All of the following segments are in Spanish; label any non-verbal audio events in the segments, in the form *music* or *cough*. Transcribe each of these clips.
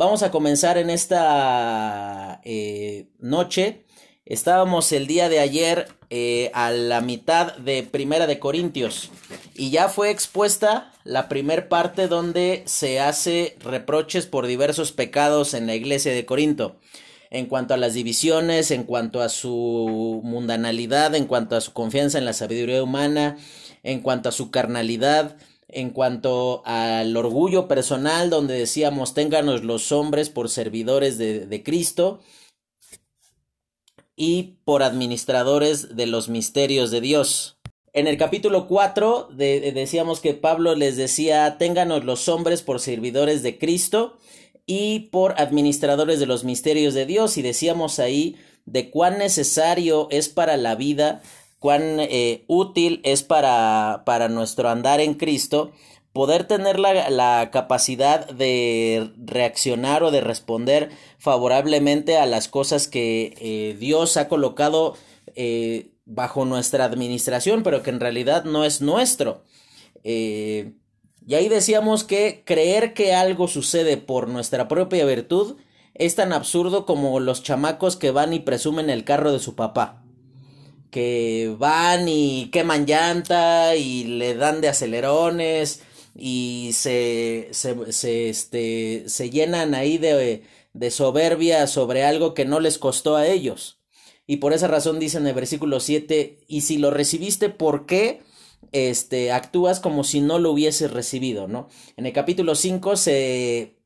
vamos a comenzar en esta eh, noche. Estábamos el día de ayer eh, a la mitad de Primera de Corintios y ya fue expuesta la primer parte donde se hace reproches por diversos pecados en la iglesia de Corinto en cuanto a las divisiones, en cuanto a su mundanalidad, en cuanto a su confianza en la sabiduría humana, en cuanto a su carnalidad, en cuanto al orgullo personal, donde decíamos, ténganos los hombres por servidores de, Cristo y por administradores de los misterios de Dios. En el capítulo 4 decíamos que Pablo les decía, ténganos los hombres por servidores de Cristo y por administradores de los misterios de Dios y decíamos ahí de cuán necesario es para la vida cuán eh, útil es para, para nuestro andar en Cristo poder tener la, la, capacidad de reaccionar o de responder favorablemente a las cosas que eh, Dios ha colocado eh, bajo nuestra administración, pero que en realidad no es nuestro. y ahí decíamos que creer que algo sucede por nuestra propia virtud es tan absurdo como los chamacos que van y presumen el carro de su papá que van y queman llanta y le dan de acelerones y se, se, se, este, se llenan ahí de, de soberbia sobre algo que no les costó a ellos. Y por esa razón dice en el versículo 7, y si lo recibiste, ¿por qué este, actúas como si no lo hubieses recibido? ¿no? En el capítulo 5 se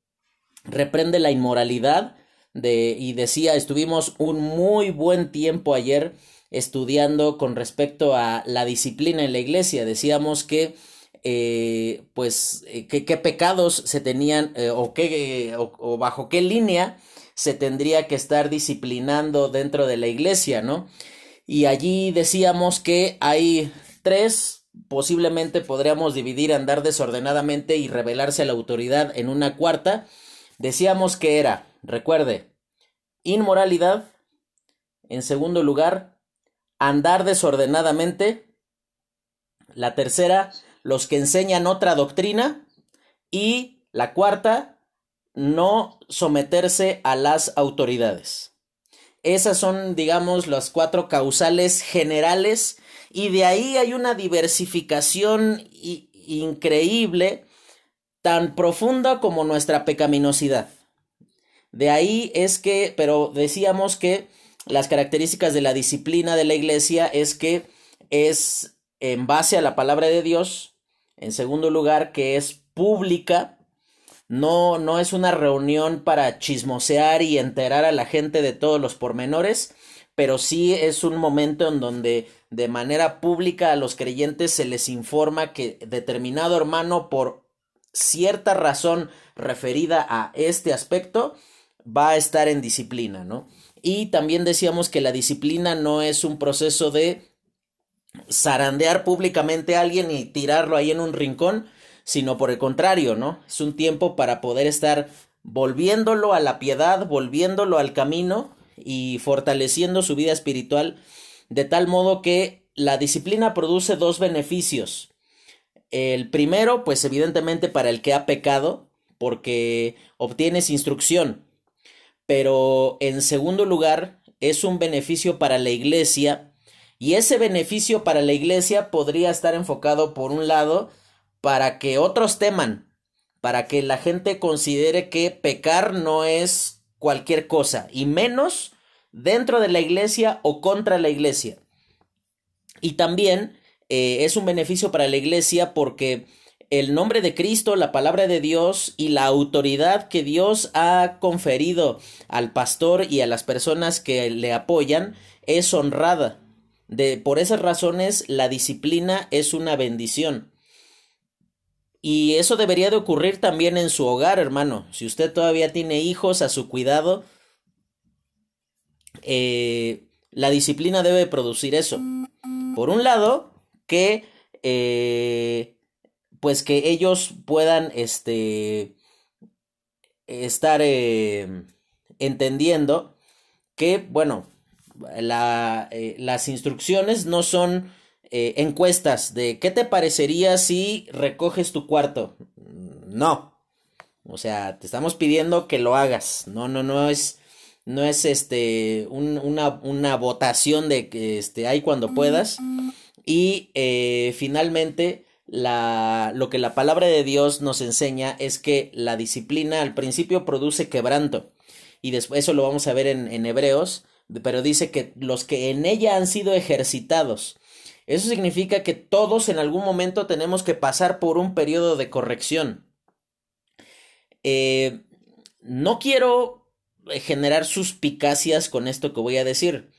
reprende la inmoralidad de, y decía, estuvimos un muy buen tiempo ayer estudiando con respecto a la disciplina en la iglesia. Decíamos que eh, pues eh, qué pecados se tenían eh, o, qué, o, bajo qué línea se tendría que estar disciplinando dentro de la iglesia, ¿no? Y allí decíamos que hay tres, posiblemente podríamos dividir andar desordenadamente y revelarse a la autoridad en una cuarta. Decíamos que era, recuerde, inmoralidad, en segundo lugar, andar desordenadamente. La tercera, los que enseñan otra doctrina. Y la cuarta, no someterse a las autoridades. Esas son, digamos, las cuatro causales generales y de ahí hay una diversificación increíble, tan profunda como nuestra pecaminosidad. De ahí es que, pero decíamos que las características de la disciplina de la iglesia es que es en base a la palabra de Dios, en segundo lugar, que es pública, no, no es una reunión para chismosear y enterar a la gente de todos los pormenores, pero sí es un momento en donde de manera pública a los creyentes se les informa que determinado hermano por cierta razón referida a este aspecto va a estar en disciplina, ¿no? Y también decíamos que la disciplina no es un proceso de zarandear públicamente a alguien y tirarlo ahí en un rincón, sino por el contrario, ¿no? Es un tiempo para poder estar volviéndolo a la piedad, volviéndolo al camino y fortaleciendo su vida espiritual, de tal modo que la disciplina produce dos beneficios. El primero, pues evidentemente para el que ha pecado, porque obtienes instrucción, pero en segundo lugar es un beneficio para la iglesia y ese beneficio para la iglesia podría estar enfocado por un lado para que otros teman, para que la gente considere que pecar no es cualquier cosa y menos dentro de la iglesia o contra la iglesia. Y también eh, es un beneficio para la iglesia porque el nombre de Cristo, la palabra de Dios y la autoridad que Dios ha conferido al pastor y a las personas que le apoyan es honrada. De, por esas razones, la disciplina es una bendición. Y eso debería de ocurrir también en su hogar, hermano. Si usted todavía tiene hijos a su cuidado, eh, la disciplina debe producir eso. Por un lado, que eh, pues que ellos puedan este estar eh, entendiendo que bueno la, eh, las instrucciones no son eh, encuestas de qué te parecería si recoges tu cuarto no O sea, te estamos pidiendo que lo hagas. No, no, no es, no es este, una, una, votación de que este, hay cuando puedas. Y eh, finalmente, lo que la palabra de Dios nos enseña es que la disciplina al principio produce quebranto. Y después eso lo vamos a ver en, en Hebreos, pero dice que los que en ella han sido ejercitados. Eso significa que todos en algún momento tenemos que pasar por un periodo de corrección. Eh, no quiero generar suspicacias con esto que voy a decir.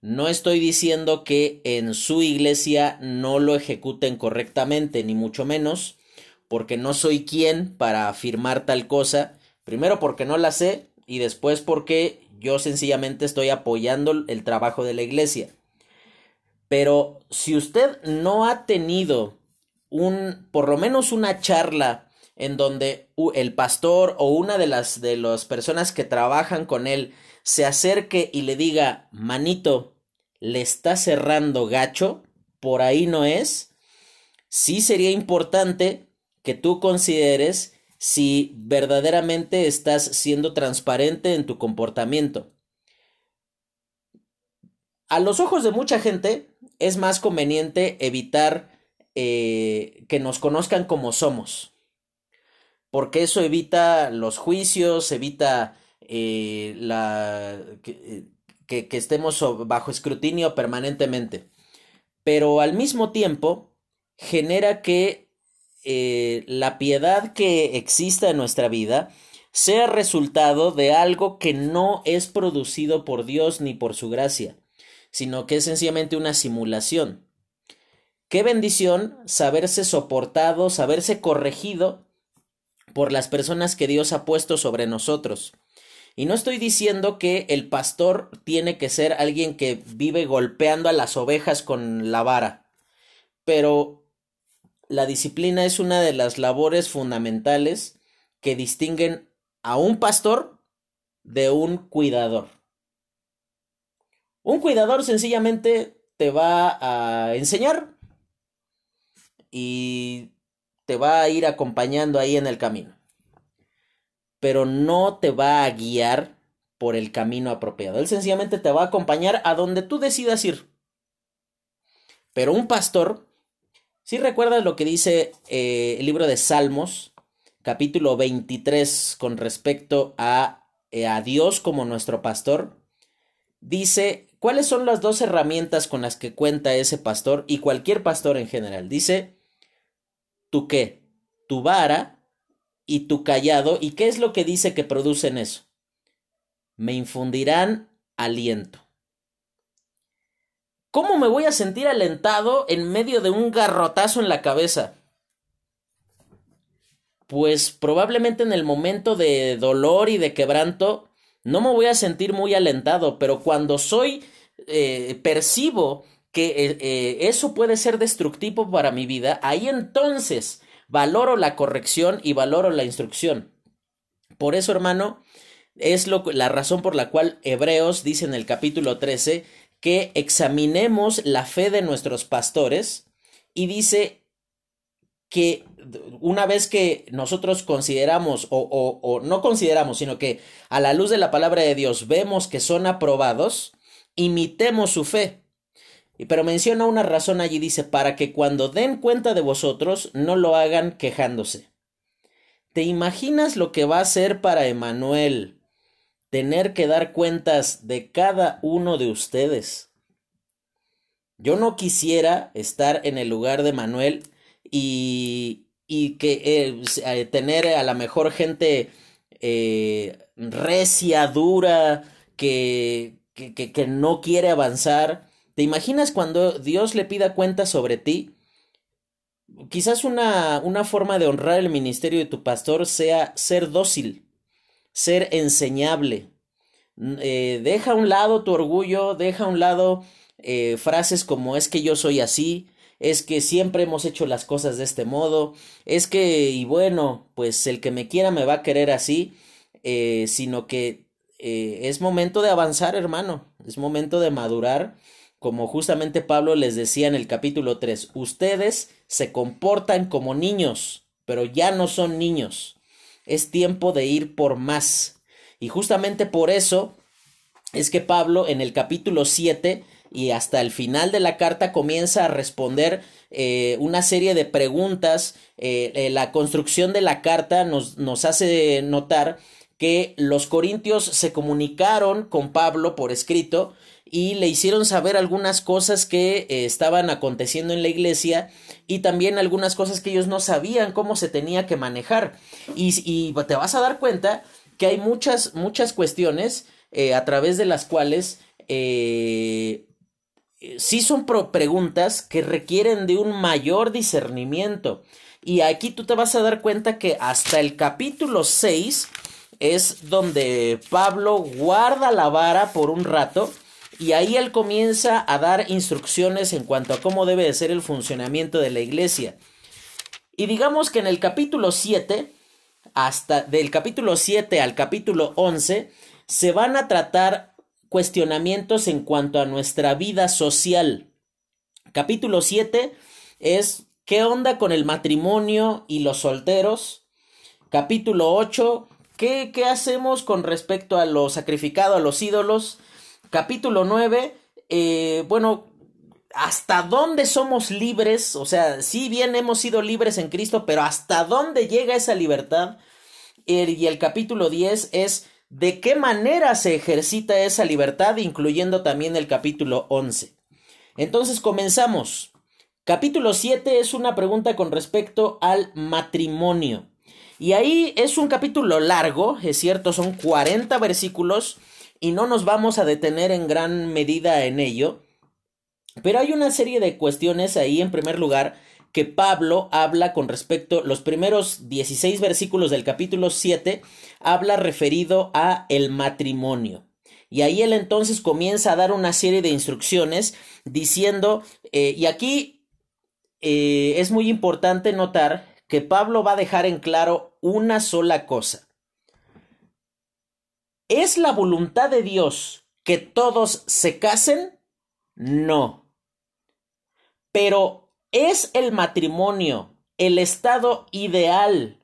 No estoy diciendo que en su iglesia no lo ejecuten correctamente, ni mucho menos, porque no soy quien para afirmar tal cosa. Primero porque no la sé y después porque yo sencillamente estoy apoyando el trabajo de la iglesia. Pero si usted no ha tenido un, por lo menos una charla en donde el pastor o una de las, de las personas que trabajan con él se acerque y le diga, manito, le está cerrando gacho, por ahí no es, sí sería importante que tú consideres si verdaderamente estás siendo transparente en tu comportamiento. A los ojos de mucha gente es más conveniente evitar eh, que nos conozcan como somos, porque eso evita los juicios, evita eh, la, que, que, estemos bajo escrutinio permanentemente, pero al mismo tiempo genera que eh, la piedad que exista en nuestra vida sea resultado de algo que no es producido por Dios ni por su gracia sino que es sencillamente una simulación. Qué bendición saberse soportado, saberse corregido por las personas que Dios ha puesto sobre nosotros. Y no estoy diciendo que el pastor tiene que ser alguien que vive golpeando a las ovejas con la vara, pero la disciplina es una de las labores fundamentales que distinguen a un pastor de un cuidador. Un cuidador sencillamente te va a enseñar y te va a ir acompañando ahí en el camino. Pero no te va a guiar por el camino apropiado. Él sencillamente te va a acompañar a donde tú decidas ir. Pero un pastor, si recuerdas lo que dice eh, el libro de Salmos, capítulo 23, con respecto a, eh, a Dios como nuestro pastor, dice ¿Cuáles son las dos herramientas con las que cuenta ese pastor y cualquier pastor en general? Dice, ¿tu qué? Tu vara y tu callado. ¿Y qué es lo que dice que producen eso? Me infundirán aliento. ¿Cómo me voy a sentir alentado en medio de un garrotazo en la cabeza? Pues probablemente en el momento de dolor y de quebranto no me voy a sentir muy alentado, pero cuando soy, eh, percibo que eh, eh, eso puede ser destructivo para mi vida, ahí entonces valoro la corrección y valoro la instrucción. Por eso, hermano, es lo, la razón por la cual Hebreos dice en el capítulo 13 que examinemos la fe de nuestros pastores y dice que una vez que nosotros consideramos o, o, no consideramos, sino que a la luz de la palabra de Dios vemos que son aprobados, imitemos su fe. Pero menciona una razón allí, dice, para que cuando den cuenta de vosotros no lo hagan quejándose. ¿Te imaginas lo que va a ser para Emanuel tener que dar cuentas de cada uno de ustedes? Yo no quisiera estar en el lugar de Manuel y, y que eh, eh, tener a la mejor gente eh, recia, dura, que, que, que, no quiere avanzar. ¿Te imaginas cuando Dios le pida cuentas sobre ti? Quizás una, una forma de honrar el ministerio de tu pastor sea ser dócil, ser enseñable. deja a un lado tu orgullo, deja a un lado frases como es que yo soy así, es que siempre hemos hecho las cosas de este modo, es que, y bueno, pues el que me quiera me va a querer así, eh, sino que eh, es momento de avanzar, hermano, es momento de madurar, como justamente Pablo les decía en el capítulo 3, ustedes se comportan como niños, pero ya no son niños. es tiempo de ir por más. Y justamente por eso es que Pablo en el capítulo 7 y hasta el final de la carta comienza a responder eh, una serie de preguntas. Eh, eh, la construcción de la carta nos, nos hace notar que los corintios se comunicaron con Pablo por escrito y le hicieron saber algunas cosas que estaban aconteciendo en la iglesia y también algunas cosas que ellos no sabían cómo se tenía que manejar. Y, te vas a dar cuenta que hay muchas, muchas cuestiones a través de las cuales eh, sí son preguntas que requieren de un mayor discernimiento. Y aquí tú te vas a dar cuenta que hasta el capítulo 6 es donde Pablo guarda la vara por un rato y ahí él comienza a dar instrucciones en cuanto a cómo debe de ser el funcionamiento de la iglesia. Y digamos que en el capítulo 7, hasta del capítulo 7 al capítulo 11, se van a tratar cuestionamientos en cuanto a nuestra vida social. Capítulo 7 es ¿qué onda con el matrimonio y los solteros? Capítulo 8 ¿qué, qué hacemos con respecto a lo sacrificado a los ídolos? Capítulo 9 eh, bueno, ¿hasta dónde somos libres? O sea, si bien hemos sido libres en Cristo, pero ¿hasta dónde llega esa libertad? y el capítulo 10 es de qué manera se ejercita esa libertad, incluyendo también el capítulo 11. Entonces comenzamos. Capítulo 7 es una pregunta con respecto al matrimonio. Y ahí es un capítulo largo, es cierto, son 40 versículos y no nos vamos a detener en gran medida en ello. Pero hay una serie de cuestiones ahí en primer lugar que Pablo habla con respecto, los primeros 16 versículos del capítulo 7 habla referido a el matrimonio. Y ahí él entonces comienza a dar una serie de instrucciones diciendo, eh, y aquí eh, es muy importante notar que Pablo va a dejar en claro una sola cosa. ¿Es la voluntad de Dios que todos se casen? No. Pero ¿Es el matrimonio el estado ideal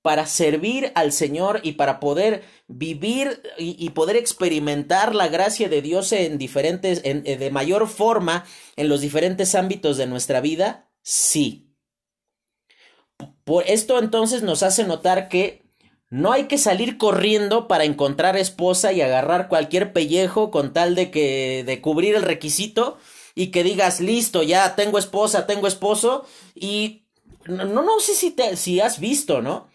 para servir al Señor y para poder vivir y, poder experimentar la gracia de Dios en diferentes, en, eh, de mayor forma en los diferentes ámbitos de nuestra vida? Sí. Por esto entonces nos hace notar que no hay que salir corriendo para encontrar esposa y agarrar cualquier pellejo con tal de que de cubrir el requisito y que digas, listo, ya tengo esposa, tengo esposo y no, no sé si, te, si has visto, ¿no?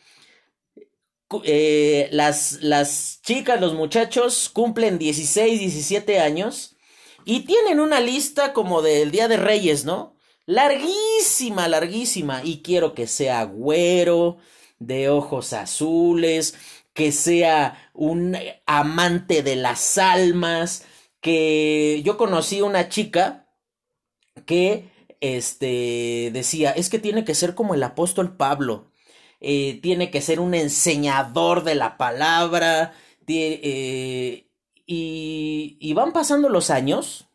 Eh, las, las chicas, los muchachos cumplen 16, 17 años y tienen una lista como del Día de Reyes, ¿no? Larguísima, larguísima. Y quiero que sea güero, de ojos azules, que sea un amante de las almas, que yo conocí una chica que este, decía, es que tiene que ser como el apóstol Pablo, eh, tiene que ser un enseñador de la palabra, eh, y, y, van pasando los años,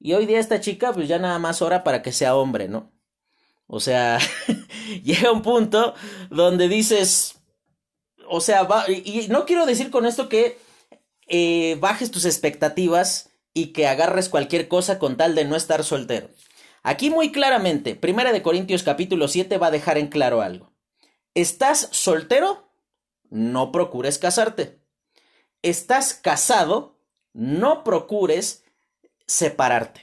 y hoy día esta chica pues ya nada más hora para que sea hombre, ¿no? O sea, *laughs* *laughs* llega un punto donde dices, o sea, va, y, no quiero decir con esto que eh, bajes tus expectativas, y que agarres cualquier cosa con tal de no estar soltero. Aquí muy claramente, Primera de Corintios capítulo 7 va a dejar en claro algo. ¿Estás soltero? No procures casarte. ¿Estás casado? No procures separarte.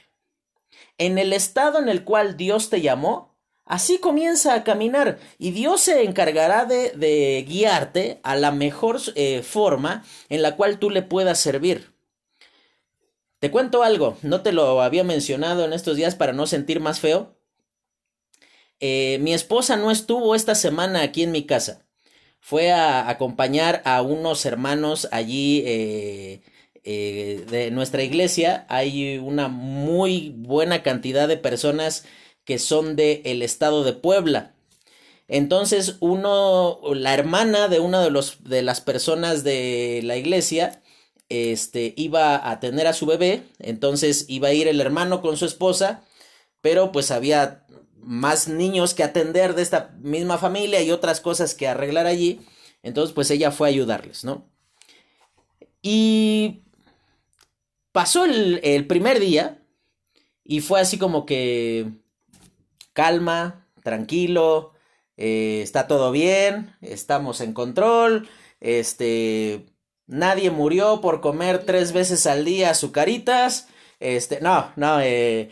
En el estado en el cual Dios te llamó, así comienza a caminar y Dios se encargará de, guiarte a la mejor eh, forma en la cual tú le puedas servir. Te cuento algo, no te lo había mencionado en estos días para no sentir más feo. Eh, mi esposa no estuvo esta semana aquí en mi casa. Fue a acompañar a unos hermanos allí eh, de nuestra iglesia. Hay una muy buena cantidad de personas que son del el estado de Puebla. Entonces, uno, la hermana de una de, los, de las personas de la iglesia, este, iba a tener a su bebé, entonces iba a ir el hermano con su esposa, pero pues había más niños que atender de esta misma familia y otras cosas que arreglar allí. Entonces, pues ella fue a ayudarles, ¿no? Y pasó el, primer día y fue así como que calma, tranquilo, eh, está todo bien, estamos en control, este, nadie murió por comer tres veces al día azucaritas, este, no, no, eh,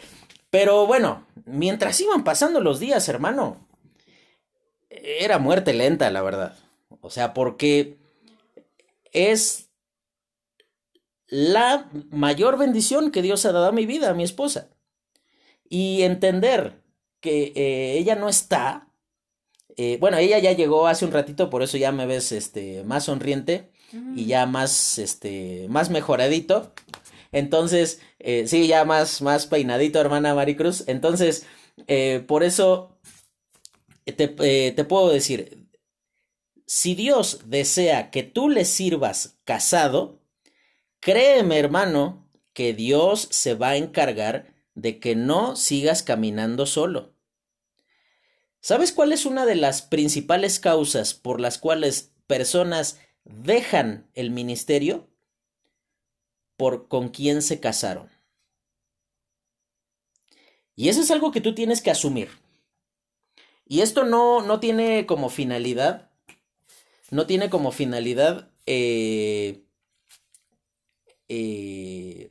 pero bueno, mientras iban pasando los días, hermano, era muerte lenta, la verdad. O sea, porque es la mayor bendición que Dios ha dado a mi vida, a mi esposa. Y entender que eh, ella no está. Eh, bueno, ella ya llegó hace un ratito, por eso ya me ves este, más sonriente y ya más, este, más mejoradito. Entonces, eh, sí, ya más, más peinadito, hermana Maricruz. Entonces, por eso te, te puedo decir, si Dios desea que tú le sirvas casado, créeme hermano que Dios se va a encargar de que no sigas caminando solo. ¿Sabes cuál es una de las principales causas por las cuales personas dejan el ministerio? Por con quién se casaron. Y eso es algo que tú tienes que asumir. Y esto no, no tiene como finalidad no tiene como finalidad eh, eh,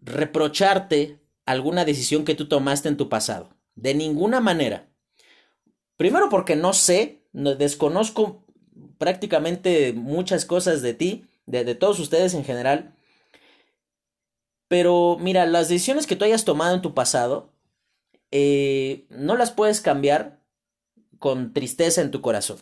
reprocharte alguna decisión que tú tomaste en tu pasado. De ninguna manera. Primero porque no sé, desconozco prácticamente muchas cosas de ti, de, todos ustedes en general. Pero mira, las decisiones que tú hayas tomado en tu pasado, eh, no las puedes cambiar con tristeza en tu corazón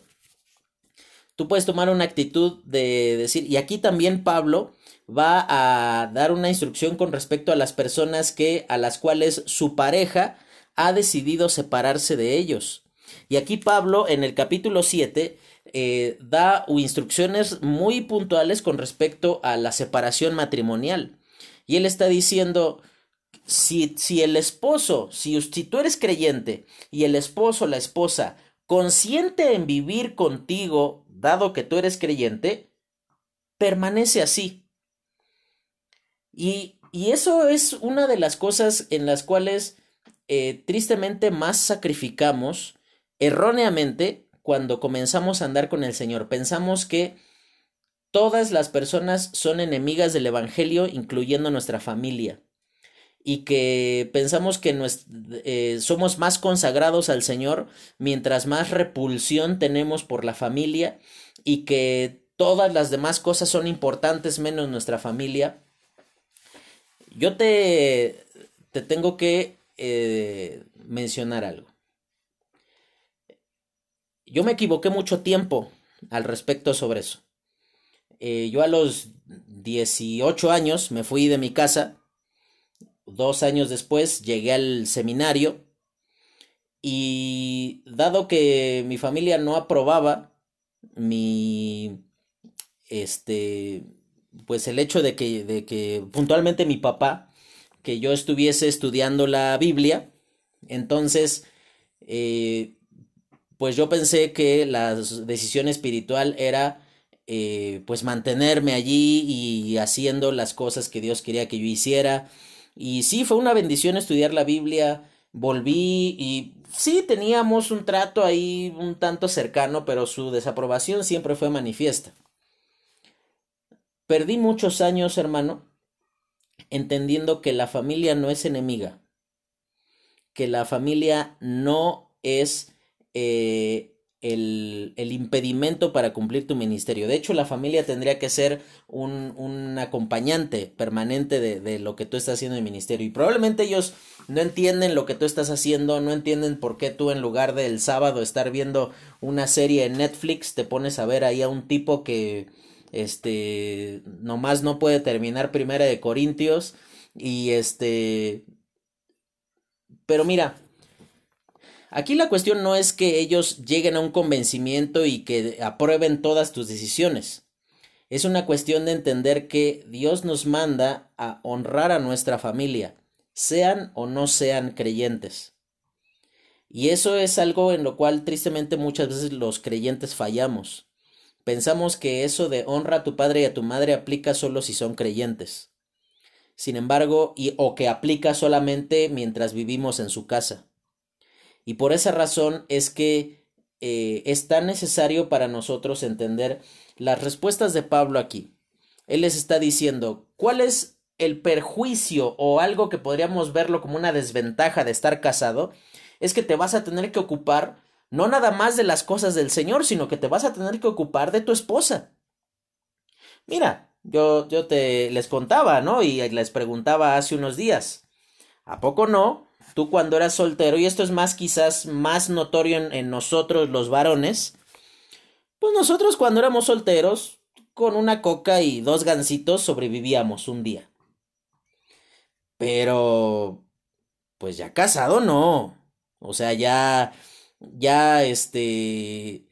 tú puedes tomar una actitud de decir, y aquí también Pablo va a dar una instrucción con respecto a las personas que a las cuales su pareja ha decidido separarse de ellos. Y aquí Pablo en el capítulo 7 eh, da instrucciones muy puntuales con respecto a la separación matrimonial. Y él está diciendo, si, si el esposo, si, si tú eres creyente y el esposo, la esposa, consiente en vivir contigo dado que tú eres creyente, permanece así. Y, eso es una de las cosas en las cuales eh, tristemente más sacrificamos erróneamente cuando comenzamos a andar con el Señor. Pensamos que todas las personas son enemigas del Evangelio, incluyendo nuestra familia y que pensamos que eh, somos más consagrados al Señor mientras más repulsión tenemos por la familia y que todas las demás cosas son importantes menos nuestra familia. Yo te, te tengo que eh, mencionar algo. Yo me equivoqué mucho tiempo al respecto sobre eso. Eh, yo a los 18 años me fui de mi casa dos años después llegué al seminario y dado que mi familia no aprobaba mi este pues el hecho de que, de que puntualmente mi papá que yo estuviese estudiando la Biblia entonces eh, pues yo pensé que la decisión espiritual era eh, pues mantenerme allí y haciendo las cosas que Dios quería que yo hiciera y sí, fue una bendición estudiar la Biblia. Volví y sí teníamos un trato ahí un tanto cercano, pero su desaprobación siempre fue manifiesta. Perdí muchos años, hermano, entendiendo que la familia no es enemiga, que la familia no es eh, el, impedimento para cumplir tu ministerio. De hecho, la familia tendría que ser un, un acompañante permanente de, de, lo que tú estás haciendo en el ministerio. Y probablemente ellos no entienden lo que tú estás haciendo, no entienden por qué tú en lugar del sábado estar viendo una serie en Netflix, te pones a ver ahí a un tipo que este nomás no puede terminar primera de Corintios y este pero mira, Aquí la cuestión no es que ellos lleguen a un convencimiento y que aprueben todas tus decisiones. Es una cuestión de entender que Dios nos manda a honrar a nuestra familia, sean o no sean creyentes. Y eso es algo en lo cual tristemente muchas veces los creyentes fallamos. Pensamos que eso de honra a tu padre y a tu madre aplica solo si son creyentes. Sin embargo, y, o que aplica solamente mientras vivimos en su casa. Y por esa razón es que eh, es tan necesario para nosotros entender las respuestas de Pablo aquí. Él les está diciendo, ¿cuál es el perjuicio o algo que podríamos verlo como una desventaja de estar casado? Es que te vas a tener que ocupar no nada más de las cosas del Señor, sino que te vas a tener que ocupar de tu esposa. Mira, yo, yo te les contaba, ¿no? Y les preguntaba hace unos días. ¿A poco no? Tú cuando eras soltero, y esto es más quizás más notorio en, en nosotros los varones, pues nosotros cuando éramos solteros, con una coca y dos gancitos sobrevivíamos un día. Pero, pues ya casado no. O sea, ya, ya, este,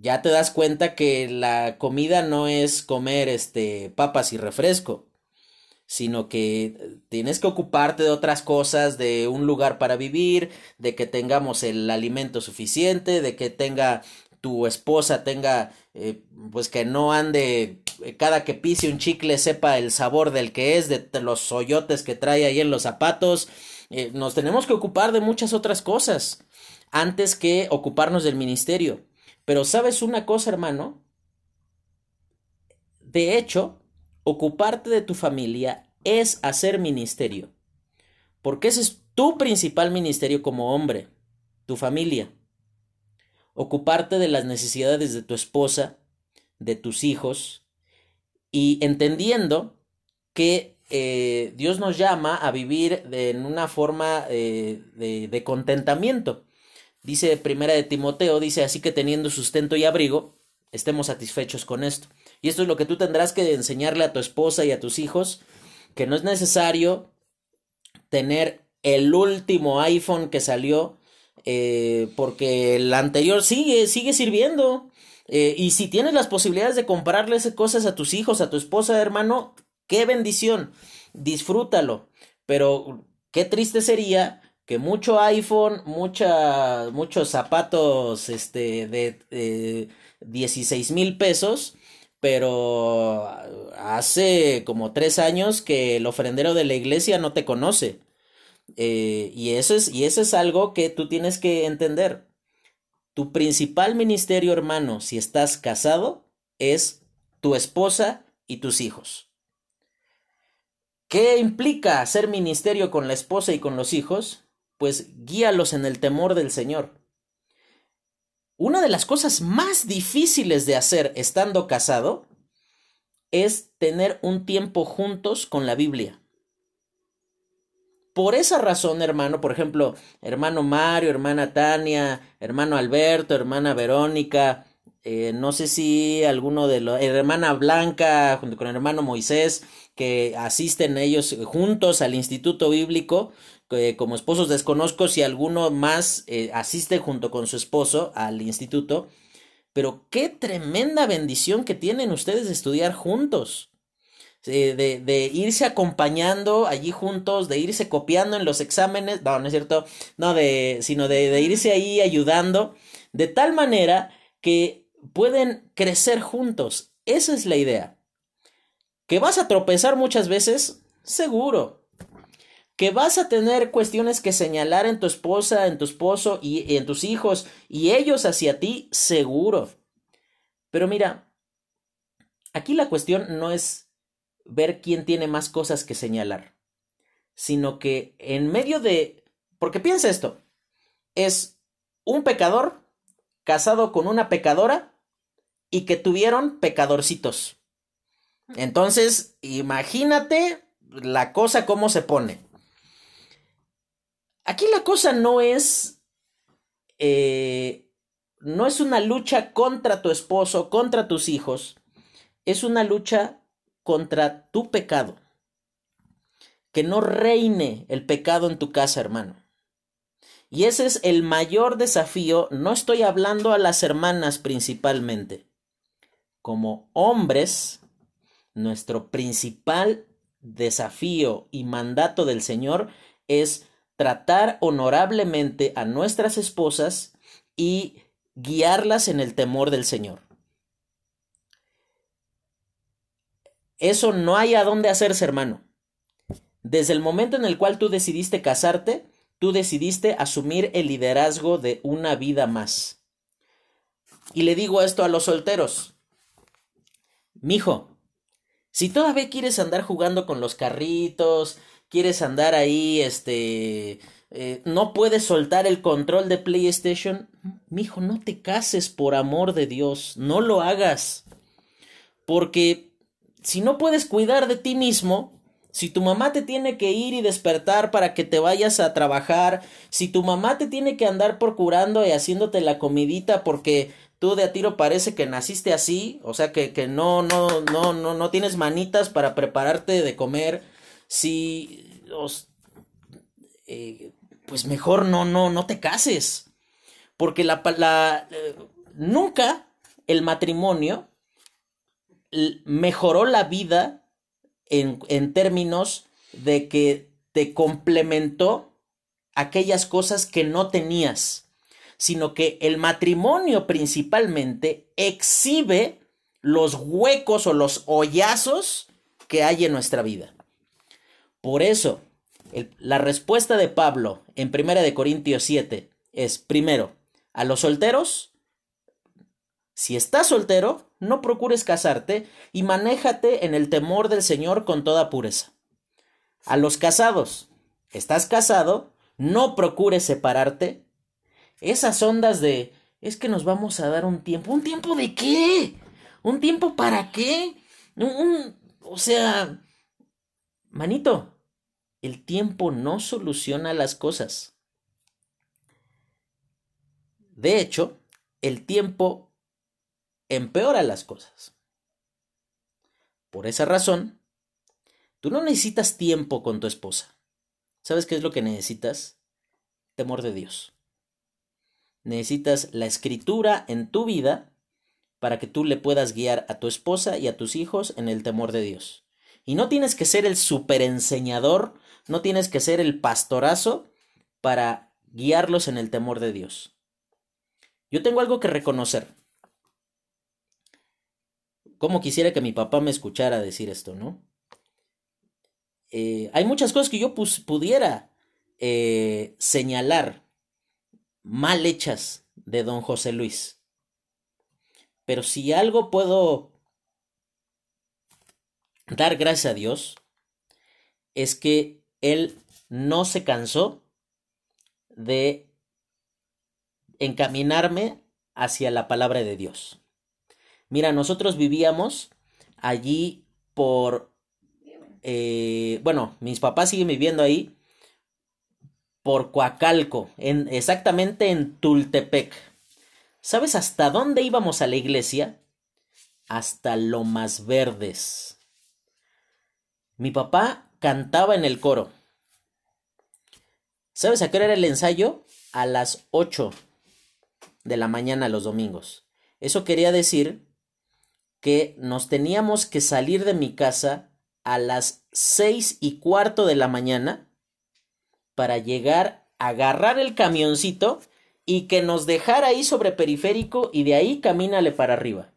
ya te das cuenta que la comida no es comer, este, papas y refresco, sino que tienes que ocuparte de otras cosas, de un lugar para vivir, de que tengamos el alimento suficiente, de que tenga tu esposa tenga, eh, pues que no ande, eh, cada que pise un chicle sepa el sabor del que es, de los hoyotes que trae ahí en los zapatos. Eh, nos tenemos que ocupar de muchas otras cosas antes que ocuparnos del ministerio. Pero sabes una cosa, hermano, de hecho, ocuparte de tu familia es hacer ministerio, porque ese es tu principal ministerio como hombre, tu familia ocuparte de las necesidades de tu esposa, de tus hijos, y entendiendo que eh, Dios nos llama a vivir en una forma eh, de, de, contentamiento. Dice Primera de Timoteo, dice así que teniendo sustento y abrigo, estemos satisfechos con esto. Y esto es lo que tú tendrás que enseñarle a tu esposa y a tus hijos, que no es necesario tener el último iPhone que salió, eh, porque el anterior sigue, sigue sirviendo. Eh, y si tienes las posibilidades de comprarles cosas a tus hijos, a tu esposa, hermano, qué bendición, disfrútalo. Pero qué triste sería que mucho iPhone, muchos zapatos este, de 16 mil pesos, pero hace como tres años que el ofrendero de la iglesia no te conoce. Eh, y, eso es, y eso es algo que tú tienes que entender. Tu principal ministerio, hermano, si estás casado, es tu esposa y tus hijos. ¿Qué implica hacer ministerio con la esposa y con los hijos? Pues guíalos en el temor del Señor. Una de las cosas más difíciles de hacer estando casado es tener un tiempo juntos con la Biblia. Por esa razón, hermano, por ejemplo, hermano Mario, hermana Tania, hermano Alberto, hermana Verónica, eh, no sé si alguno de los, hermana Blanca, junto con el hermano Moisés, que asisten ellos juntos al Instituto Bíblico, como esposos desconozco si alguno más eh, asiste junto con su esposo al instituto, pero qué tremenda bendición que tienen ustedes de estudiar juntos. Eh, de, de, irse acompañando allí juntos, de irse copiando en los exámenes, no, no es cierto, no, de, sino de, de irse ahí ayudando, de tal manera que pueden crecer juntos. Esa es la idea. Que vas a tropezar muchas veces, seguro. Que vas a tener cuestiones que señalar en tu esposa, en tu esposo y en tus hijos y ellos hacia ti, seguro. Pero mira, aquí la cuestión no es ver quién tiene más cosas que señalar, sino que en medio de... Porque piensa esto, es un pecador casado con una pecadora y que tuvieron pecadorcitos. Entonces, imagínate la cosa cómo se pone. Aquí la cosa no es... Eh, no es una lucha contra tu esposo, contra tus hijos, es una lucha contra tu pecado. Que no reine el pecado en tu casa, hermano. Y ese es el mayor desafío. No estoy hablando a las hermanas principalmente. Como hombres, nuestro principal desafío y mandato del Señor es tratar honorablemente a nuestras esposas y guiarlas en el temor del Señor. Eso no hay a dónde hacerse, hermano. Desde el momento en el cual tú decidiste casarte, tú decidiste asumir el liderazgo de una vida más. Y le digo esto a los solteros. Mijo, si todavía quieres andar jugando con los carritos, quieres andar ahí, este, eh, no puedes soltar el control de PlayStation, mijo, no te cases por amor de Dios, no lo hagas. Porque si no puedes cuidar de ti mismo, si tu mamá te tiene que ir y despertar para que te vayas a trabajar, si tu mamá te tiene que andar procurando y haciéndote la comidita porque tú de a tiro parece que naciste así, o sea que, que no, no, no, no, no tienes manitas para prepararte de comer, si os, eh, pues mejor no, no, no te cases. Porque la, la eh, nunca el matrimonio mejoró la vida en, en términos de que te complementó aquellas cosas que no tenías, sino que el matrimonio principalmente exhibe los huecos o los hoyazos que hay en nuestra vida. Por eso, la respuesta de Pablo en 1 de Corintios 7 es, primero, a los solteros, si estás soltero, no procures casarte y manéjate en el temor del Señor con toda pureza. A los casados, estás casado, no procures separarte. Esas ondas de, es que nos vamos a dar un tiempo. ¿Un tiempo de qué? ¿Un tiempo para qué? Un, o sea, manito, el tiempo no soluciona las cosas. De hecho, el tiempo empeora las cosas. Por esa razón, tú no necesitas tiempo con tu esposa. ¿Sabes qué es lo que necesitas? Temor de Dios. Necesitas la escritura en tu vida para que tú le puedas guiar a tu esposa y a tus hijos en el temor de Dios. Y no tienes que ser el superenseñador, no tienes que ser el pastorazo para guiarlos en el temor de Dios. Yo tengo algo que reconocer. Como quisiera que mi papá me escuchara decir esto, ¿no? Eh, hay muchas cosas que yo pudiera eh, señalar mal hechas de don José Luis. Pero si algo puedo dar gracias a Dios, es que él no se cansó de encaminarme hacia la palabra de Dios. Mira, nosotros vivíamos allí por... Eh, bueno, mis papás siguen viviendo ahí por Coacalco, en, exactamente en Tultepec. ¿Sabes hasta dónde íbamos a la iglesia? Hasta Lomas Verdes. Mi papá cantaba en el coro. ¿Sabes a qué hora era el ensayo? A las 8 de la mañana los domingos. Eso quería decir que nos teníamos que salir de mi casa a las seis y cuarto de la mañana para llegar a agarrar el camioncito y que nos dejara ahí sobre periférico y de ahí camínale para arriba.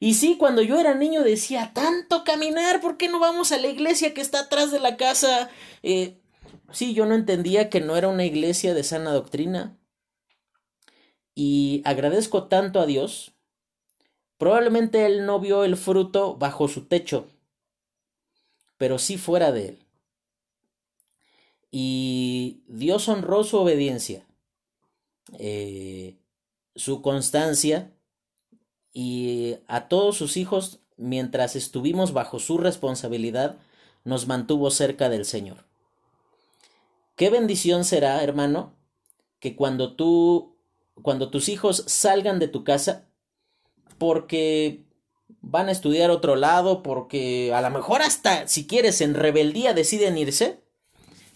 Y sí, cuando yo era niño decía, tanto caminar, ¿por qué no vamos a la iglesia que está atrás de la casa? Eh, sí, yo no entendía que no era una iglesia de sana doctrina. Y agradezco tanto a Dios Probablemente él no vio el fruto bajo su techo, pero sí fuera de él. Y Dios honró su obediencia, eh, su constancia y a todos sus hijos, mientras estuvimos bajo su responsabilidad, nos mantuvo cerca del Señor. Qué bendición será, hermano, que cuando tú, cuando tus hijos salgan de tu casa, porque van a estudiar otro lado, porque a lo mejor hasta si quieres en rebeldía deciden irse,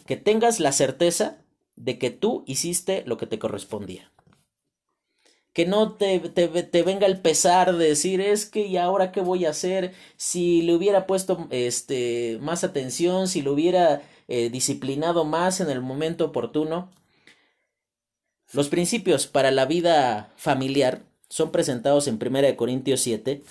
que tengas la certeza de que tú hiciste lo que te correspondía. Que no te, te, venga el pesar de decir es que y ahora qué voy a hacer si le hubiera puesto este más atención, si lo hubiera eh, disciplinado más en el momento oportuno. Los principios para la vida familiar son presentados en 1 Corintios 7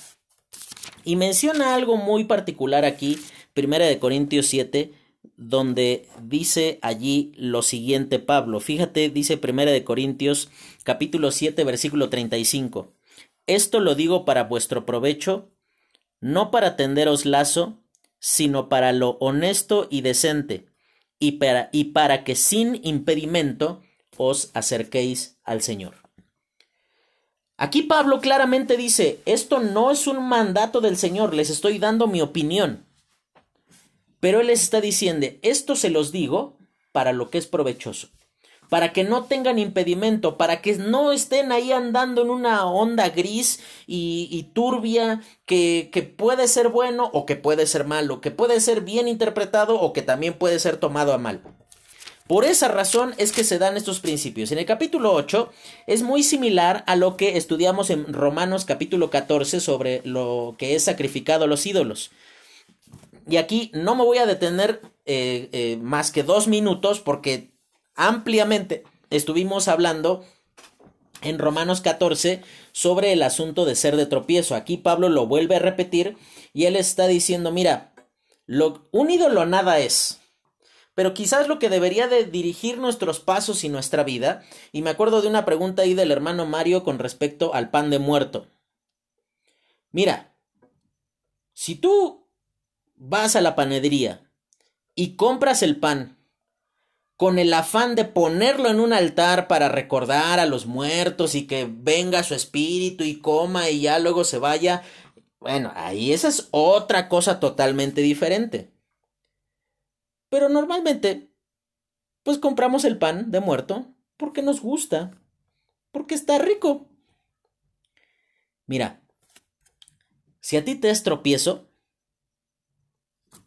Y menciona algo muy particular aquí, Primera de Corintios 7, donde dice allí lo siguiente Pablo. Fíjate, dice Primera de Corintios capítulo 7 versículo 35. Esto lo digo para vuestro provecho, no para tenderos lazo, sino para lo honesto y decente, y para, y para que sin impedimento os acerquéis al Señor. Aquí Pablo claramente dice, esto no es un mandato del Señor, les estoy dando mi opinión. Pero Él les está diciendo, esto se los digo para lo que es provechoso, para que no tengan impedimento, para que no estén ahí andando en una onda gris y, turbia que, que puede ser bueno o que puede ser malo, que puede ser bien interpretado o que también puede ser tomado a mal. Por esa razón es que se dan estos principios. En el capítulo 8 es muy similar a lo que estudiamos en Romanos capítulo 14 sobre lo que es sacrificado a los ídolos. Y aquí no me voy a detener eh, eh, más que dos minutos porque ampliamente estuvimos hablando en Romanos 14 sobre el asunto de ser de tropiezo. Aquí Pablo lo vuelve a repetir y él está diciendo, mira, lo, un ídolo nada es pero quizás lo que debería de dirigir nuestros pasos y nuestra vida, y me acuerdo de una pregunta ahí del hermano Mario con respecto al pan de muerto. Mira, si tú vas a la panadería y compras el pan con el afán de ponerlo en un altar para recordar a los muertos y que venga su espíritu y coma y ya luego se vaya, bueno, ahí esa es otra cosa totalmente diferente. Pero normalmente, pues compramos el pan de muerto porque nos gusta, porque está rico. Mira, si a ti te es tropiezo,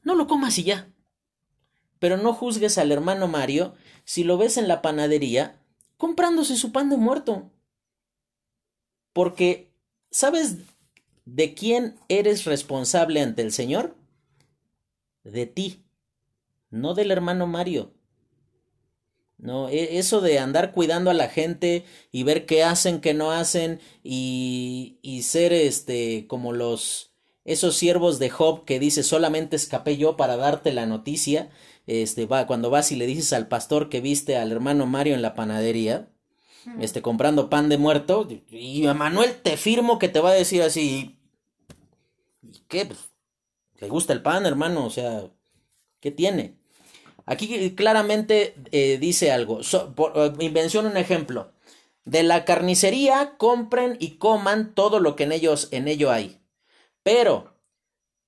no lo comas y ya. Pero no juzgues al hermano Mario si lo ves en la panadería comprándose su pan de muerto. Porque, ¿sabes de quién eres responsable ante el Señor? De ti no del hermano Mario. No, e, eso de andar cuidando a la gente y ver qué hacen, qué no hacen y, y ser este como los esos siervos de Job que dice solamente escapé yo para darte la noticia, este va cuando vas y le dices al pastor que viste al hermano Mario en la panadería, este comprando pan de muerto y a Manuel te firmo que te va a decir así ¿qué? Pues, ¿Le gusta el pan, hermano? O sea, ¿qué tiene? Aquí claramente eh, dice algo. por, invención un ejemplo. De la carnicería compren y coman todo lo que en ellos en ello hay. Pero